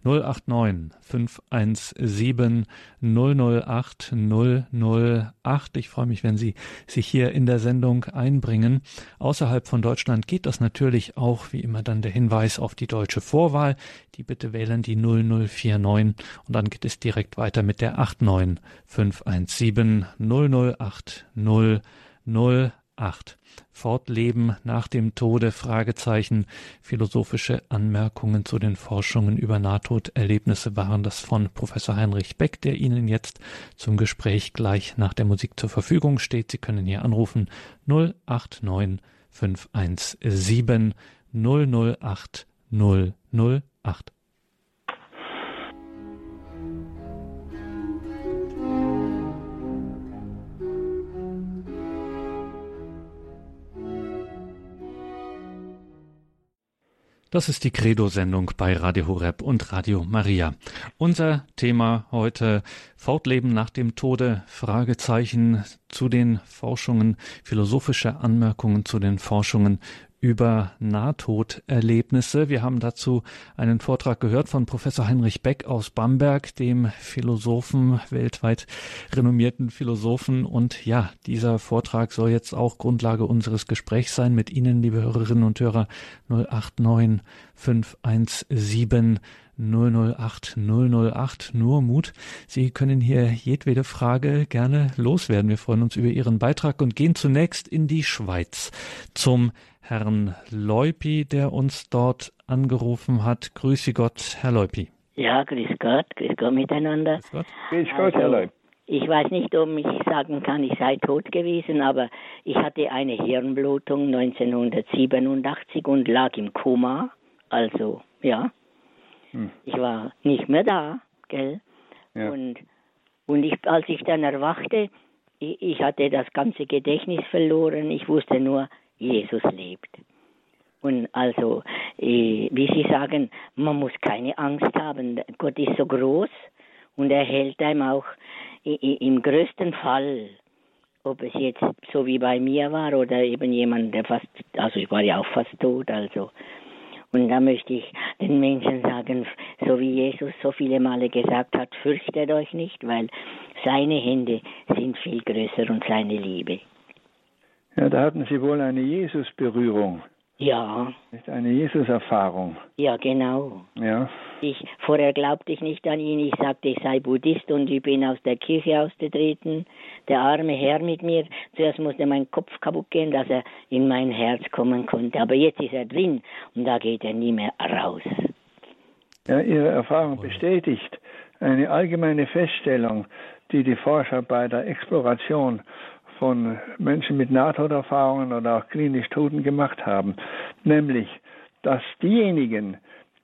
089 517 008 008. Ich freue mich, wenn Sie sich hier in der Sendung einbringen. Außerhalb von Deutschland geht das natürlich auch, wie immer dann der Hinweis auf die deutsche Vorwahl. Die bitte wählen die 0049 und dann geht es direkt weiter mit der 89 517 008 008. Fortleben nach dem Tode Fragezeichen philosophische Anmerkungen zu den Forschungen über Nahtoderlebnisse waren das von Professor Heinrich Beck, der Ihnen jetzt zum Gespräch gleich nach der Musik zur Verfügung steht. Sie können hier anrufen 089 517 008 008. Das ist die Credo-Sendung bei Radio Horeb und Radio Maria. Unser Thema heute Fortleben nach dem Tode, Fragezeichen zu den Forschungen, philosophische Anmerkungen zu den Forschungen über Nahtoderlebnisse. Wir haben dazu einen Vortrag gehört von Professor Heinrich Beck aus Bamberg, dem Philosophen, weltweit renommierten Philosophen. Und ja, dieser Vortrag soll jetzt auch Grundlage unseres Gesprächs sein mit Ihnen, liebe Hörerinnen und Hörer. 089 517 008 008 nur Mut. Sie können hier jedwede Frage gerne loswerden. Wir freuen uns über Ihren Beitrag und gehen zunächst in die Schweiz zum Herrn Leupi, der uns dort angerufen hat. Grüße Gott, Herr Leupi. Ja, grüß Gott, grüß Gott miteinander. Grüß Gott, grüß Gott also, Herr Leupi. Ich weiß nicht, ob ich sagen kann, ich sei tot gewesen, aber ich hatte eine Hirnblutung 1987 und lag im Koma. Also, ja. Hm. Ich war nicht mehr da, gell? Ja. Und, und ich, als ich dann erwachte, ich, ich hatte das ganze Gedächtnis verloren. Ich wusste nur, Jesus lebt. Und also, äh, wie Sie sagen, man muss keine Angst haben. Gott ist so groß und er hält einem auch im größten Fall, ob es jetzt so wie bei mir war oder eben jemand, der fast, also ich war ja auch fast tot, also. Und da möchte ich den Menschen sagen, so wie Jesus so viele Male gesagt hat, fürchtet euch nicht, weil seine Hände sind viel größer und seine Liebe. Ja, da hatten Sie wohl eine Jesus-Berührung. Ja. Eine Jesus-Erfahrung. Ja, genau. Ja. Ich, vorher glaubte ich nicht an ihn. Ich sagte, ich sei Buddhist und ich bin aus der Kirche ausgetreten. Der arme Herr mit mir. Zuerst musste mein Kopf kaputt gehen, dass er in mein Herz kommen konnte. Aber jetzt ist er drin und da geht er nie mehr raus. Ja, Ihre Erfahrung bestätigt eine allgemeine Feststellung, die die Forscher bei der Exploration von Menschen mit Nahtoderfahrungen oder auch klinisch Toten gemacht haben, nämlich, dass diejenigen,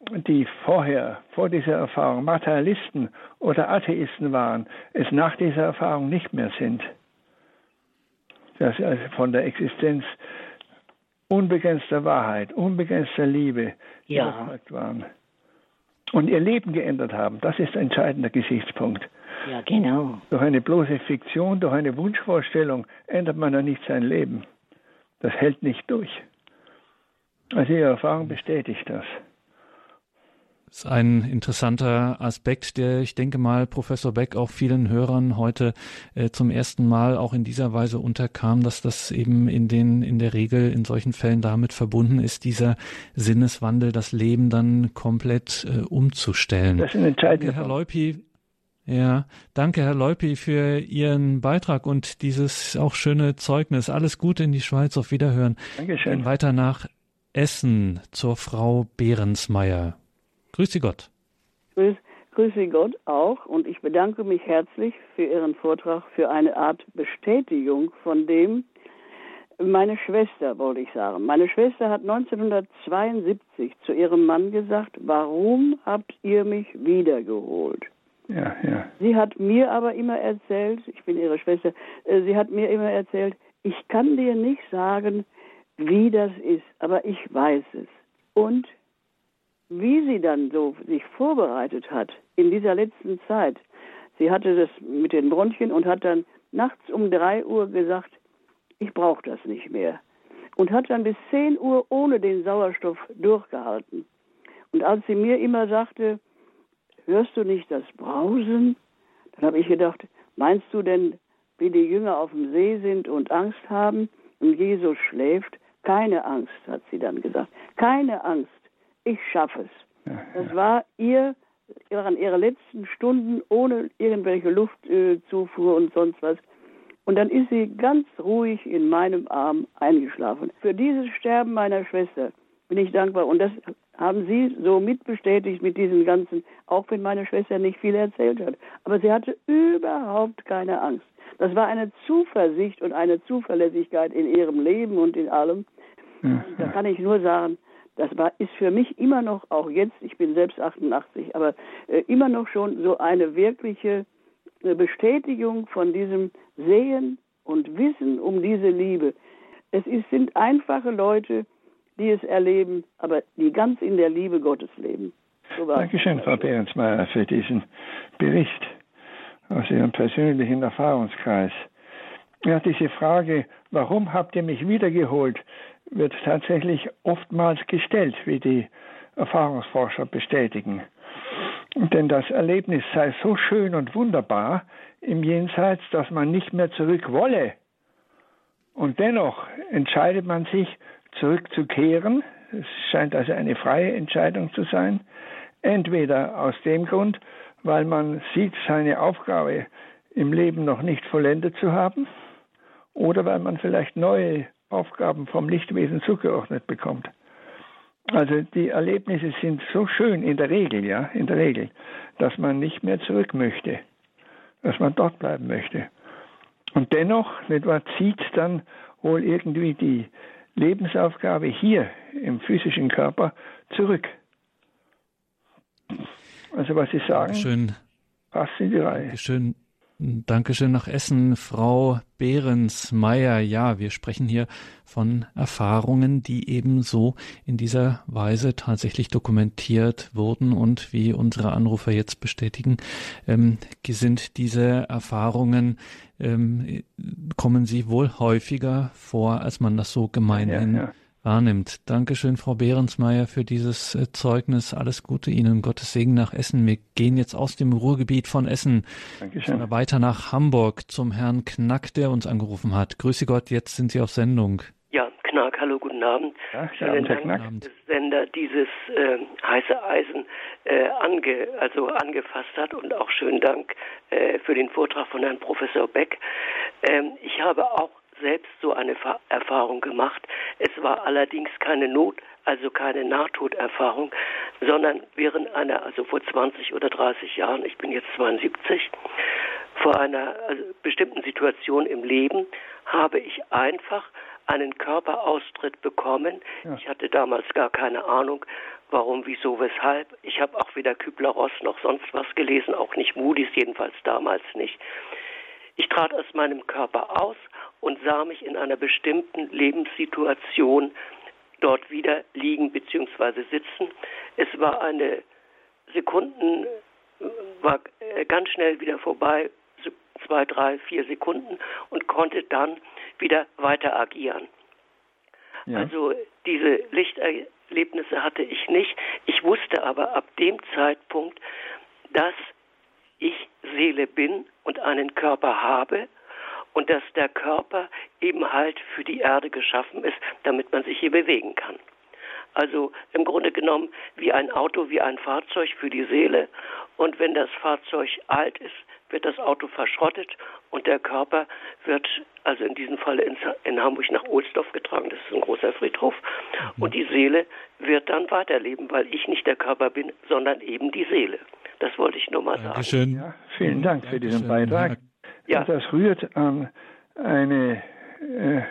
die vorher, vor dieser Erfahrung Materialisten oder Atheisten waren, es nach dieser Erfahrung nicht mehr sind. Dass sie also von der Existenz unbegrenzter Wahrheit, unbegrenzter Liebe ja. überzeugt waren und ihr Leben geändert haben. Das ist ein entscheidender Gesichtspunkt. Ja, genau. Durch eine bloße Fiktion, durch eine Wunschvorstellung ändert man ja nicht sein Leben. Das hält nicht durch. Also Ihre Erfahrung bestätigt das. Das ist ein interessanter Aspekt, der ich denke mal Professor Beck auch vielen Hörern heute äh, zum ersten Mal auch in dieser Weise unterkam, dass das eben in den in der Regel in solchen Fällen damit verbunden ist, dieser Sinneswandel, das Leben dann komplett äh, umzustellen. Das ist ein entscheidender Herr Leupi, Ja, danke, Herr Leupi, für Ihren Beitrag und dieses auch schöne Zeugnis. Alles Gute in die Schweiz. Auf Wiederhören. Dankeschön. Gehen weiter nach Essen zur Frau Behrensmeier. Grüße Gott. Grüß, grüße Gott auch und ich bedanke mich herzlich für Ihren Vortrag, für eine Art Bestätigung von dem, meine Schwester, wollte ich sagen. Meine Schwester hat 1972 zu ihrem Mann gesagt, warum habt ihr mich wiedergeholt? Ja, ja. Sie hat mir aber immer erzählt, ich bin ihre Schwester, äh, sie hat mir immer erzählt, ich kann dir nicht sagen, wie das ist, aber ich weiß es. Und wie sie dann so sich vorbereitet hat in dieser letzten Zeit, sie hatte das mit den Bronchien und hat dann nachts um drei Uhr gesagt, ich brauche das nicht mehr. Und hat dann bis 10 Uhr ohne den Sauerstoff durchgehalten. Und als sie mir immer sagte, hörst du nicht das Brausen? Dann habe ich gedacht, meinst du denn, wie die Jünger auf dem See sind und Angst haben und Jesus schläft? Keine Angst, hat sie dann gesagt. Keine Angst. Ich schaffe es. Das war ihr, waren ihre letzten Stunden ohne irgendwelche Luftzufuhr und sonst was. Und dann ist sie ganz ruhig in meinem Arm eingeschlafen. Für dieses Sterben meiner Schwester bin ich dankbar. Und das haben Sie so mitbestätigt mit diesem ganzen, auch wenn meine Schwester nicht viel erzählt hat. Aber sie hatte überhaupt keine Angst. Das war eine Zuversicht und eine Zuverlässigkeit in ihrem Leben und in allem. Ja. Da kann ich nur sagen, das war, ist für mich immer noch, auch jetzt, ich bin selbst 88, aber äh, immer noch schon so eine wirkliche eine Bestätigung von diesem Sehen und Wissen um diese Liebe. Es ist, sind einfache Leute, die es erleben, aber die ganz in der Liebe Gottes leben. So Dankeschön, Frau Behrensmeier, für diesen Bericht aus Ihrem persönlichen Erfahrungskreis. Ja, diese Frage, warum habt ihr mich wiedergeholt, wird tatsächlich oftmals gestellt, wie die Erfahrungsforscher bestätigen. Denn das Erlebnis sei so schön und wunderbar im Jenseits, dass man nicht mehr zurück wolle. Und dennoch entscheidet man sich, zurückzukehren. Es scheint also eine freie Entscheidung zu sein. Entweder aus dem Grund, weil man sieht, seine Aufgabe im Leben noch nicht vollendet zu haben, oder weil man vielleicht neue Aufgaben vom Lichtwesen zugeordnet bekommt. Also die Erlebnisse sind so schön in der Regel, ja, in der Regel, dass man nicht mehr zurück möchte, dass man dort bleiben möchte. Und dennoch, etwa zieht dann wohl irgendwie die Lebensaufgabe hier im physischen Körper zurück. Also was Sie sagen, Schön. passt in die Reihe. Schön. Dankeschön nach Essen, Frau Behrens-Meyer. Ja, wir sprechen hier von Erfahrungen, die eben so in dieser Weise tatsächlich dokumentiert wurden und wie unsere Anrufer jetzt bestätigen, ähm, sind diese Erfahrungen, ähm, kommen sie wohl häufiger vor, als man das so gemeinhin ja, ja wahrnimmt. Dankeschön, Frau Behrensmeier, für dieses äh, Zeugnis. Alles Gute Ihnen. Gottes Segen nach Essen. Wir gehen jetzt aus dem Ruhrgebiet von Essen Dankeschön. weiter nach Hamburg zum Herrn Knack, der uns angerufen hat. Grüße Gott, jetzt sind Sie auf Sendung. Ja, Knack, hallo, guten Abend. Ja, Abend, Herr Knack. Sender dieses äh, heiße Eisen äh, ange, also angefasst hat und auch schönen Dank äh, für den Vortrag von Herrn Professor Beck. Ähm, ich habe auch selbst so eine Erfahrung gemacht. Es war allerdings keine Not, also keine Nahtoderfahrung, sondern während einer, also vor 20 oder 30 Jahren, ich bin jetzt 72, vor einer also bestimmten Situation im Leben habe ich einfach einen Körperaustritt bekommen. Ja. Ich hatte damals gar keine Ahnung, warum, wieso, weshalb. Ich habe auch weder Kübler-Ross noch sonst was gelesen, auch nicht Moody's, jedenfalls damals nicht. Ich trat aus meinem Körper aus und sah mich in einer bestimmten Lebenssituation dort wieder liegen bzw. sitzen. Es war eine Sekunden, war äh, ganz schnell wieder vorbei, zwei, drei, vier Sekunden und konnte dann wieder weiter agieren. Ja. Also diese Lichterlebnisse hatte ich nicht. Ich wusste aber ab dem Zeitpunkt, dass ich Seele bin und einen Körper habe und dass der Körper eben halt für die Erde geschaffen ist, damit man sich hier bewegen kann. Also im Grunde genommen wie ein Auto, wie ein Fahrzeug für die Seele. Und wenn das Fahrzeug alt ist, wird das Auto verschrottet und der Körper wird, also in diesem Fall in, in Hamburg nach Ohlsdorf getragen, das ist ein großer Friedhof, mhm. und die Seele wird dann weiterleben, weil ich nicht der Körper bin, sondern eben die Seele. Das wollte ich nur mal Dankeschön. sagen. Ja, vielen Dank Dankeschön. für diesen Beitrag. Ja. Das rührt an eine äh,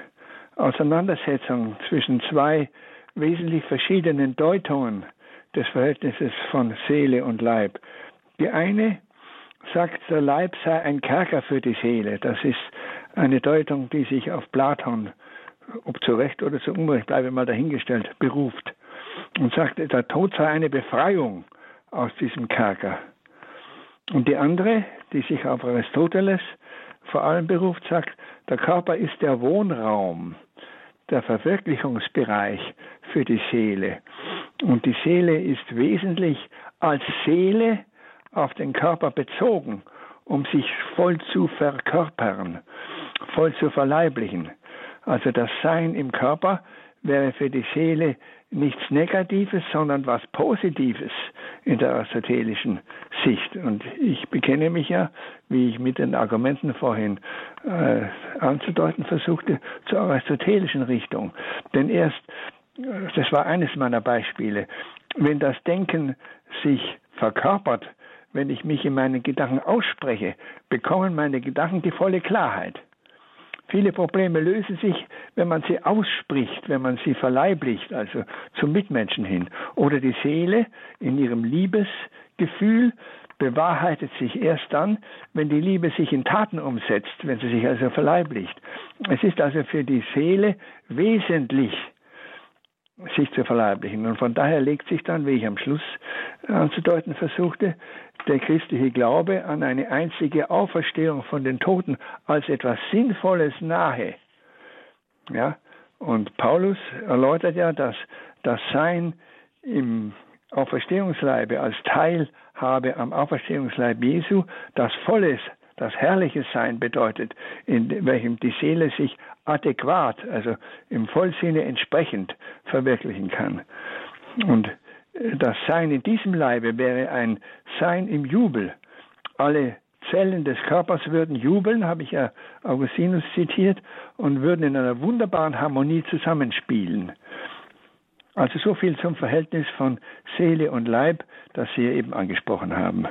Auseinandersetzung zwischen zwei wesentlich verschiedenen Deutungen des Verhältnisses von Seele und Leib. Die eine sagt, der Leib sei ein Kerker für die Seele. Das ist eine Deutung, die sich auf Platon, ob zu Recht oder zu Unrecht, bleibe mal dahingestellt, beruft und sagt, der Tod sei eine Befreiung aus diesem Kerker. Und die andere, die sich auf Aristoteles vor allem beruft, sagt, der Körper ist der Wohnraum, der Verwirklichungsbereich für die Seele. Und die Seele ist wesentlich als Seele auf den Körper bezogen, um sich voll zu verkörpern, voll zu verleiblichen. Also das Sein im Körper wäre für die Seele nichts Negatives, sondern was Positives in der aristotelischen Sicht. Und ich bekenne mich ja, wie ich mit den Argumenten vorhin äh, anzudeuten versuchte, zur aristotelischen Richtung. Denn erst, äh, das war eines meiner Beispiele, wenn das Denken sich verkörpert, wenn ich mich in meinen Gedanken ausspreche, bekommen meine Gedanken die volle Klarheit. Viele Probleme lösen sich, wenn man sie ausspricht, wenn man sie verleiblicht, also zum Mitmenschen hin. Oder die Seele in ihrem Liebesgefühl bewahrheitet sich erst dann, wenn die Liebe sich in Taten umsetzt, wenn sie sich also verleiblicht. Es ist also für die Seele wesentlich, sich zu verleiblichen. Und von daher legt sich dann, wie ich am Schluss anzudeuten versuchte, der christliche Glaube an eine einzige Auferstehung von den Toten als etwas Sinnvolles nahe. Ja, und Paulus erläutert ja, dass das Sein im Auferstehungsleibe als Teilhabe am Auferstehungsleib Jesu das volles, das herrliche Sein bedeutet, in welchem die Seele sich adäquat, also im Vollsinne entsprechend verwirklichen kann. Und das Sein in diesem Leibe wäre ein Sein im Jubel. Alle Zellen des Körpers würden jubeln, habe ich ja Augustinus zitiert, und würden in einer wunderbaren Harmonie zusammenspielen. Also so viel zum Verhältnis von Seele und Leib, das Sie eben angesprochen haben.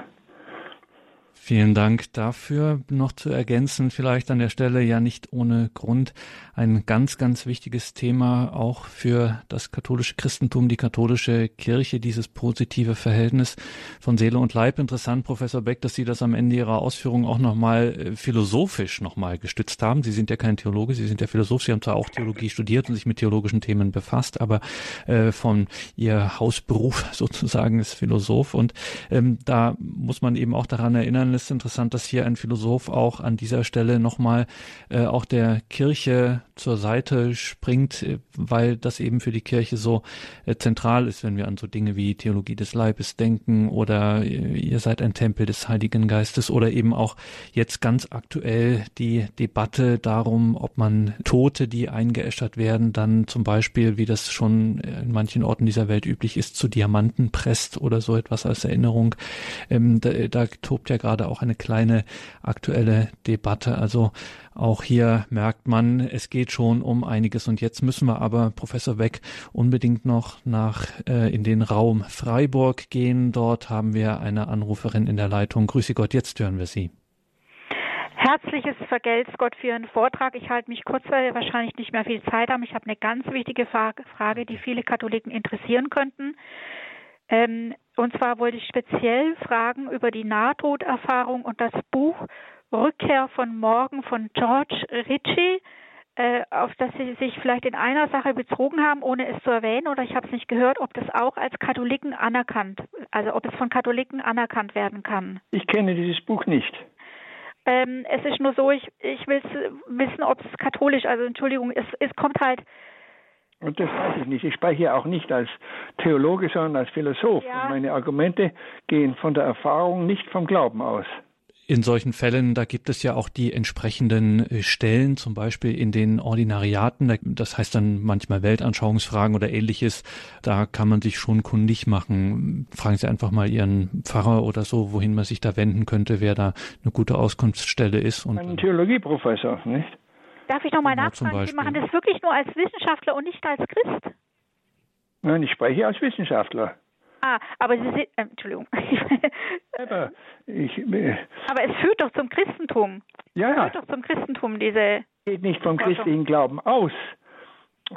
Vielen Dank dafür. Noch zu ergänzen, vielleicht an der Stelle ja nicht ohne Grund ein ganz, ganz wichtiges Thema auch für das katholische Christentum, die katholische Kirche, dieses positive Verhältnis von Seele und Leib. Interessant, Professor Beck, dass Sie das am Ende Ihrer Ausführungen auch nochmal äh, philosophisch nochmal gestützt haben. Sie sind ja kein Theologe, Sie sind ja Philosoph. Sie haben zwar auch Theologie studiert und sich mit theologischen Themen befasst, aber äh, von Ihr Hausberuf sozusagen ist Philosoph. Und ähm, da muss man eben auch daran erinnern, ist interessant, dass hier ein Philosoph auch an dieser Stelle nochmal äh, auch der Kirche zur Seite springt, äh, weil das eben für die Kirche so äh, zentral ist, wenn wir an so Dinge wie Theologie des Leibes denken oder äh, ihr seid ein Tempel des Heiligen Geistes oder eben auch jetzt ganz aktuell die Debatte darum, ob man Tote, die eingeäschert werden, dann zum Beispiel, wie das schon in manchen Orten dieser Welt üblich ist, zu Diamanten presst oder so etwas als Erinnerung. Ähm, da, da tobt ja gerade auch eine kleine aktuelle Debatte. Also auch hier merkt man, es geht schon um einiges. Und jetzt müssen wir aber, Professor Beck, unbedingt noch nach äh, in den Raum Freiburg gehen. Dort haben wir eine Anruferin in der Leitung. Grüße Gott, jetzt hören wir Sie. Herzliches Vergelt's Gott für Ihren Vortrag. Ich halte mich kurz, weil wir wahrscheinlich nicht mehr viel Zeit haben. Ich habe eine ganz wichtige Frage, die viele Katholiken interessieren könnten. Ähm, und zwar wollte ich speziell fragen über die Nahtoderfahrung und das Buch Rückkehr von Morgen von George Ritchie, äh, auf das Sie sich vielleicht in einer Sache bezogen haben, ohne es zu erwähnen, oder ich habe es nicht gehört, ob das auch als Katholiken anerkannt, also ob es von Katholiken anerkannt werden kann. Ich kenne dieses Buch nicht. Ähm, es ist nur so, ich, ich will wissen, ob es katholisch, also Entschuldigung, es, es kommt halt. Und das weiß ich nicht. Ich spreche hier auch nicht als Theologe, sondern als Philosoph. Ja. Und meine Argumente gehen von der Erfahrung, nicht vom Glauben aus. in solchen Fällen, da gibt es ja auch die entsprechenden äh, Stellen, zum Beispiel in den Ordinariaten, das heißt dann manchmal Weltanschauungsfragen oder ähnliches, da kann man sich schon kundig machen. Fragen Sie einfach mal Ihren Pfarrer oder so, wohin man sich da wenden könnte, wer da eine gute Auskunftsstelle ist. Und Ein Theologieprofessor, nicht? Darf ich nochmal genau, nachfragen? Sie machen das wirklich nur als Wissenschaftler und nicht als Christ? Nein, ich spreche als Wissenschaftler. Ah, aber Sie sind, äh, Entschuldigung. aber, ich, äh, aber es führt doch zum Christentum. Ja, ja. Es führt doch zum Christentum, diese. Geht nicht vom christlichen Glauben aus,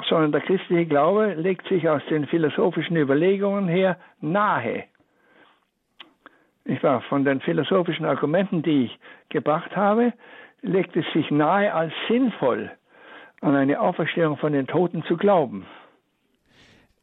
sondern der christliche Glaube legt sich aus den philosophischen Überlegungen her nahe. Ich war von den philosophischen Argumenten, die ich gebracht habe, legt es sich nahe als sinnvoll, an eine Auferstehung von den Toten zu glauben.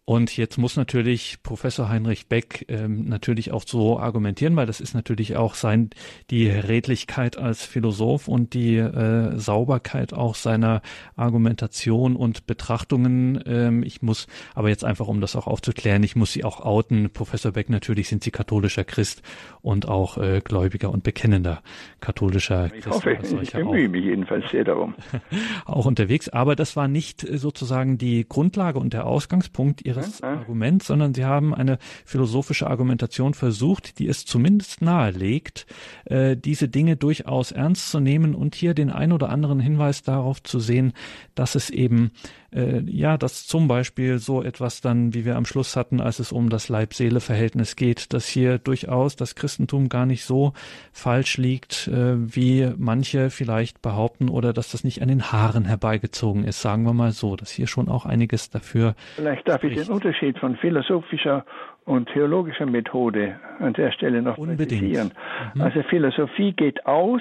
Und jetzt muss natürlich Professor Heinrich Beck ähm, natürlich auch so argumentieren, weil das ist natürlich auch sein die Redlichkeit als Philosoph und die äh, Sauberkeit auch seiner Argumentation und Betrachtungen. Ähm, ich muss aber jetzt einfach, um das auch aufzuklären, ich muss sie auch outen. Professor Beck, natürlich sind Sie katholischer Christ und auch äh, gläubiger und bekennender katholischer ich Christ. Hoffe, ich bemühe mich jedenfalls sehr darum. auch unterwegs. Aber das war nicht äh, sozusagen die Grundlage und der Ausgangspunkt ihres ja, Argument, sondern sie haben eine philosophische Argumentation versucht, die es zumindest nahelegt, äh, diese Dinge durchaus ernst zu nehmen und hier den ein oder anderen Hinweis darauf zu sehen, dass es eben äh, ja, dass zum Beispiel so etwas dann, wie wir am Schluss hatten, als es um das Leib-Seele-Verhältnis geht, dass hier durchaus das Christentum gar nicht so falsch liegt, äh, wie manche vielleicht behaupten, oder dass das nicht an den Haaren herbeigezogen ist, sagen wir mal so, dass hier schon auch einiges dafür. Vielleicht darf spricht. ich den Unterschied von philosophischer und theologischer Methode an der Stelle noch Unbedingt. präzisieren. Mhm. Also Philosophie geht aus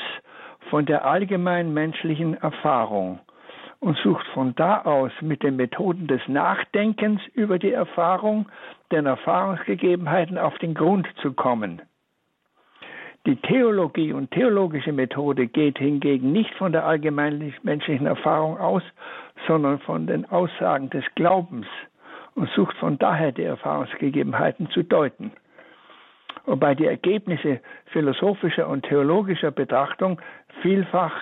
von der allgemeinen menschlichen Erfahrung und sucht von da aus mit den Methoden des Nachdenkens über die Erfahrung, den Erfahrungsgegebenheiten auf den Grund zu kommen. Die Theologie und theologische Methode geht hingegen nicht von der allgemeinen menschlichen Erfahrung aus, sondern von den Aussagen des Glaubens und sucht von daher die Erfahrungsgegebenheiten zu deuten. Wobei die Ergebnisse philosophischer und theologischer Betrachtung vielfach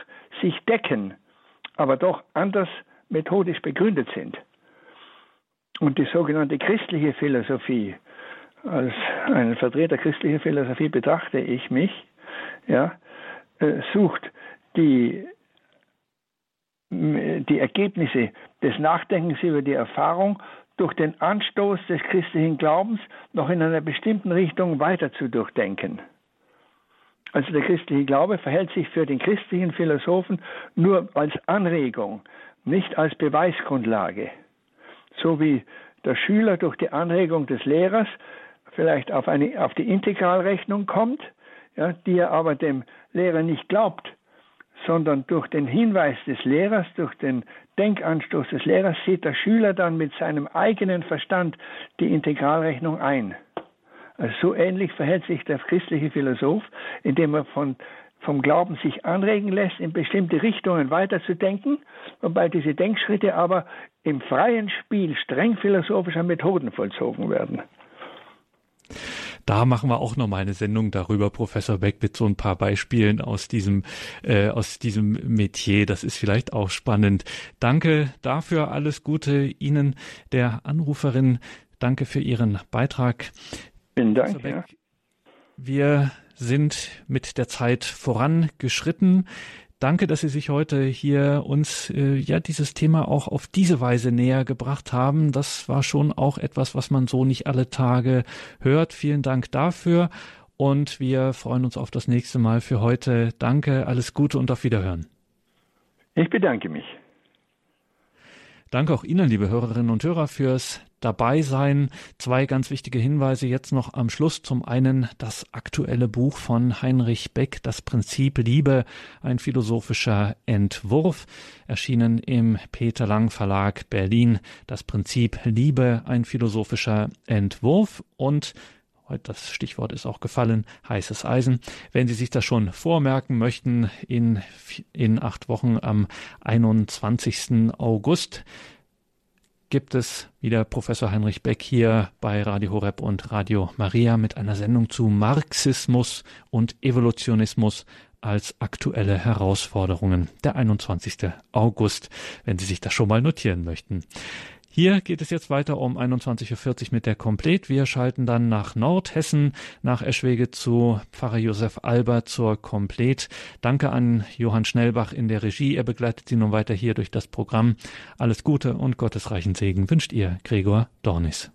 sich decken aber doch anders methodisch begründet sind. Und die sogenannte christliche Philosophie, als einen Vertreter christlicher Philosophie betrachte ich mich, ja, äh, sucht die, die Ergebnisse des Nachdenkens über die Erfahrung durch den Anstoß des christlichen Glaubens noch in einer bestimmten Richtung weiter zu durchdenken. Also der christliche Glaube verhält sich für den christlichen Philosophen nur als Anregung, nicht als Beweisgrundlage. So wie der Schüler durch die Anregung des Lehrers vielleicht auf, eine, auf die Integralrechnung kommt, ja, die er aber dem Lehrer nicht glaubt, sondern durch den Hinweis des Lehrers, durch den Denkanstoß des Lehrers sieht der Schüler dann mit seinem eigenen Verstand die Integralrechnung ein. Also so ähnlich verhält sich der christliche Philosoph, indem er von, vom Glauben sich anregen lässt, in bestimmte Richtungen weiterzudenken, wobei diese Denkschritte aber im freien Spiel streng philosophischer Methoden vollzogen werden. Da machen wir auch noch mal eine Sendung darüber, Professor Beck, mit so ein paar Beispielen aus diesem, äh, aus diesem Metier. Das ist vielleicht auch spannend. Danke dafür. Alles Gute Ihnen, der Anruferin. Danke für Ihren Beitrag. Vielen Dank. Beck, ja. Wir sind mit der Zeit vorangeschritten. Danke, dass Sie sich heute hier uns äh, ja dieses Thema auch auf diese Weise näher gebracht haben. Das war schon auch etwas, was man so nicht alle Tage hört. Vielen Dank dafür und wir freuen uns auf das nächste Mal für heute. Danke, alles Gute und auf Wiederhören. Ich bedanke mich. Danke auch Ihnen, liebe Hörerinnen und Hörer, fürs dabei sein. Zwei ganz wichtige Hinweise jetzt noch am Schluss. Zum einen das aktuelle Buch von Heinrich Beck, Das Prinzip Liebe, ein philosophischer Entwurf, erschienen im Peter Lang Verlag Berlin. Das Prinzip Liebe, ein philosophischer Entwurf und das Stichwort ist auch gefallen, heißes Eisen. Wenn Sie sich das schon vormerken möchten, in, in acht Wochen am 21. August gibt es wieder Professor Heinrich Beck hier bei Radio Horeb und Radio Maria mit einer Sendung zu Marxismus und Evolutionismus als aktuelle Herausforderungen. Der 21. August, wenn Sie sich das schon mal notieren möchten. Hier geht es jetzt weiter um 21.40 Uhr mit der Komplet. Wir schalten dann nach Nordhessen, nach Eschwege zu Pfarrer Josef Alber zur Komplet. Danke an Johann Schnellbach in der Regie. Er begleitet Sie nun weiter hier durch das Programm. Alles Gute und gottesreichen Segen wünscht ihr, Gregor Dornis.